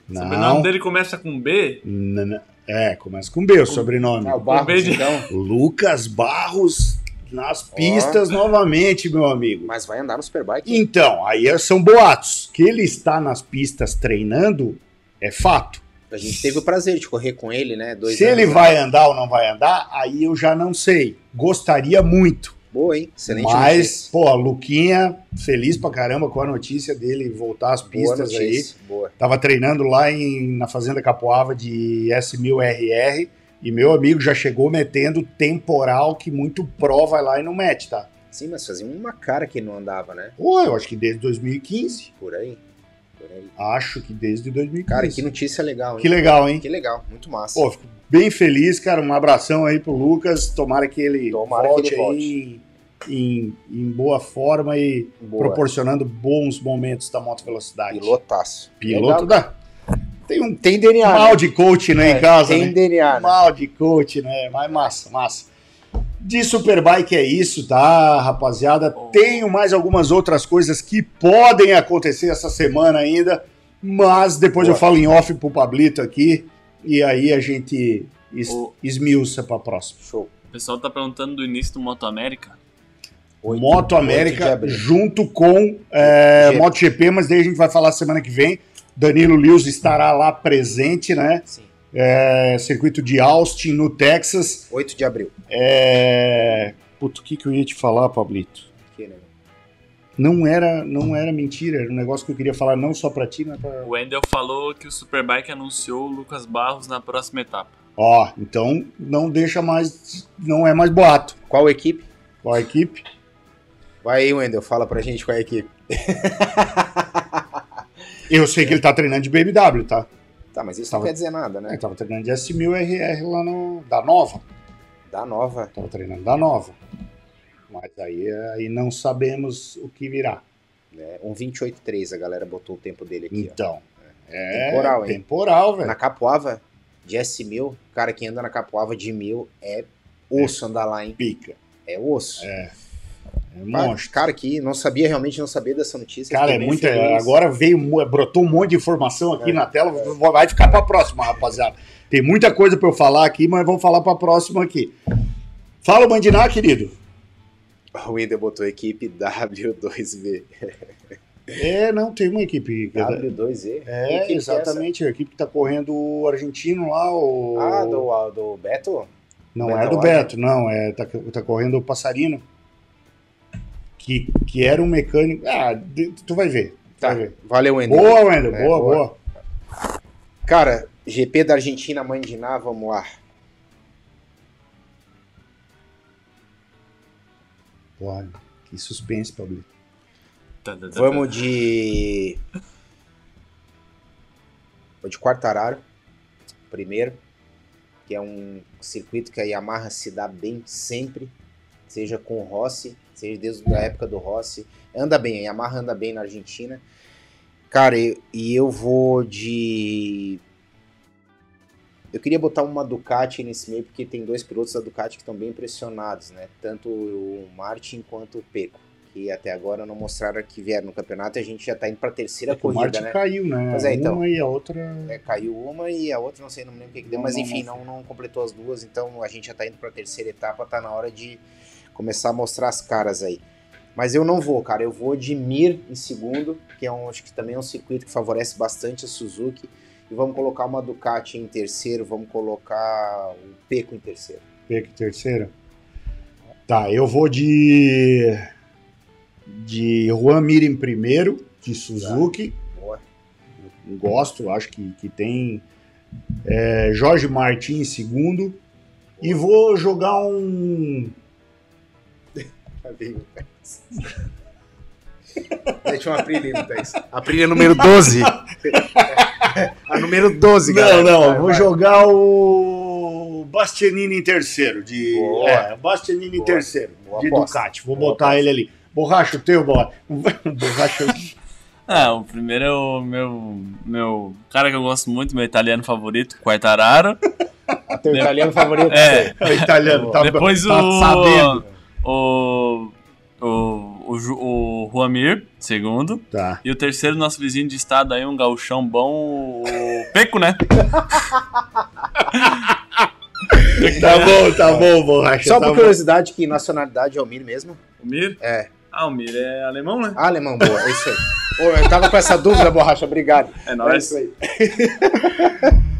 O sobrenome Não. dele começa com B. N- n- É, começa com B o sobrenome. Ah, o Barros, beijo. então. Lucas Barros nas pistas novamente, meu amigo. Mas vai andar no Superbike. Então, aí são boatos. Que ele está nas pistas treinando é fato. A gente teve o prazer de correr com ele, né? Dois Se ele vai andar ou não vai andar, aí eu já não sei. Gostaria muito. Boa, hein? Excelente mas, notícia. pô, Luquinha, feliz pra caramba com a notícia dele voltar às Boa pistas aí. notícia. Boa. Tava treinando lá em, na Fazenda Capoava de S1000RR e meu amigo já chegou metendo temporal que muito pró vai lá e não mete, tá? Sim, mas fazia uma cara que ele não andava, né? Pô, eu acho que desde 2015. Por aí. Por aí. Acho que desde 2015. Cara, que notícia legal, hein? Que legal, hein? Que legal, muito massa. Pô, fico bem feliz, cara. Um abração aí pro Lucas. Tomara que ele Tomara volte que ele aí Em, em boa forma e Boa. proporcionando bons momentos da moto velocidade. Pilotaço. Piloto Legal. da. Tem um Tem DNA. mal né? de coach né, É, em casa, Tem né? DNA, né? Mal de coach, né? Mas massa, massa. De Superbike é isso, tá, rapaziada? Tenho mais algumas outras coisas que podem acontecer essa semana ainda, mas depois Boa. eu falo em off pro Pablito aqui e aí a gente es O- esmiuça pra próxima. Show. O pessoal tá perguntando do início do Moto América. Oito- Moto América junto com é, GP. MotoGP, mas daí a gente vai falar semana que vem. Danilo Lewis estará lá presente, né? Sim. É, circuito de Austin, no Texas. 8 de abril. É... Puto, o que, que eu ia te falar, Pablito? Que, né? Não era, não era mentira, era um negócio que eu queria falar não só pra ti, mas pra... O Wendel falou que o Superbike anunciou o Lucas Barros na próxima etapa. Ó, então não deixa mais, não é mais boato. Qual equipe? Qual a equipe? Vai aí, Wendel, fala pra gente qual é a equipe. Eu sei que ele tá treinando de BMW, tá? Tá, mas isso Tava- não quer dizer nada, né? Ele tava treinando de S1000 RR lá no, da Nova. Da nova. Tava treinando da Nova. Mas aí, aí não sabemos o que virá. Né? Um 28.3, a galera botou o tempo dele aqui, Então, é Temporal, hein? temporal, ó. velho. Na Capoava, de S1000, cara, quem anda na Capoava de 1000 é osso andar lá, hein? Pica. É osso. É. É Cara, monstro. cara, que não sabia, realmente não sabia dessa notícia. Cara, é feliz. Agora veio, brotou um monte de informação aqui É, na tela. Vai ficar pra próxima, rapaziada. Tem muita coisa pra eu falar aqui, mas vamos falar pra próxima aqui. Fala, Bandiná, querido. O Wendel botou equipe W2V. É, não, tem uma equipe. que- W2Z? Que É, equipe que exatamente. A equipe que tá correndo o argentino lá, o. Ah, do, do Beto? Não Beto é do? Beto, não. É, tá, tá correndo o Passarino. Que, que era um mecânico. Ah, tu vai ver. Tá, Vai ver. valeu, Wendel. Boa, Wendel. É, boa, boa. boa. Cara, GP da Argentina, Mãe de Ná, vamos lá. Porra, que suspense, Pablo. Tá, tá, tá, Vamos de. Vou de Quartararo, primeiro, que é um circuito que a Yamaha se dá bem sempre, seja com o Rossi, seja desde a época do Rossi. Anda bem, a Yamaha anda bem na Argentina. Cara, e e eu vou de. Eu queria botar uma Ducati nesse meio, porque tem dois pilotos da Ducati que estão bem impressionados, né? Tanto o Martin quanto o Peco, que até agora não mostraram que vieram no campeonato e a gente já tá indo pra terceira É que o corrida, Martin né? caiu, né? Pois é, então. Uma e a outra. É, caiu uma e a outra não sei, não me lembro o que, que deu, Não, mas enfim, não. não, não completou as duas, então a gente já tá indo pra terceira etapa, tá na hora de começar a mostrar as caras aí. Mas eu não vou, cara, eu vou de Mir em segundo, que é um, acho que também é um circuito que favorece bastante a Suzuki, e vamos colocar uma Ducati em terceiro, vamos colocar o Peco em terceiro. Peco terceira. Tá, eu vou de. De Juan Mir em primeiro, de Suzuki. Boa. Gosto, acho que, que tem. é, Jorge Martin em segundo. E vou jogar um. O Thaís? Deixa uma Aprilia no Thaís. Aprilia número 12. a número 12, Não, galera. não, Vai, vou vai. jogar o Bastianini em terceiro. De, Boa. é, Bastianini em Boa. terceiro. Boa de aposta. Ducati. Vou Boa botar aposta. ele ali. Borracha o teu, Borracha. Borracha. Ah, o primeiro é o meu, meu cara que eu gosto muito, meu italiano favorito, Quartararo. A teu italiano favorito. É. o italiano tá, Depois tá o, sabendo. O, o, o, o Juamir, segundo. Tá. E o terceiro, nosso vizinho de estado aí, um gauchão bom, o Peco, né? Tá bom, tá bom, Borracha. Só tá por bom. curiosidade, que nacionalidade é o Mir mesmo? O Mir? É. Ah, o Mir é alemão, né? Ah, alemão, boa, é isso aí. Ô, eu tava com essa dúvida, borracha, obrigado. É É nóis. isso aí.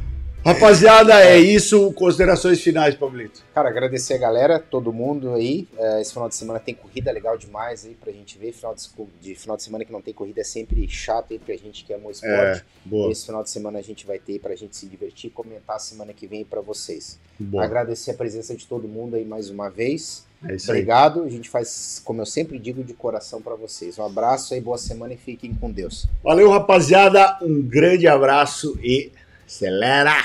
Rapaziada, é isso. Considerações finais, Pablito. Cara, agradecer a galera, todo mundo aí. É, esse final de semana tem corrida legal demais aí pra gente ver. Final de, final de semana que não tem corrida é sempre chato aí pra gente que ama o esporte. Boa, Esse final de semana a gente vai ter pra gente se divertir, comentar semana que vem pra vocês. boa. Agradecer a presença de todo mundo aí mais uma vez. É isso aí. Obrigado. A gente faz, como eu sempre digo, de coração pra vocês. Um abraço aí, boa semana e fiquem com Deus. Valeu, rapaziada. Um grande abraço e acelera!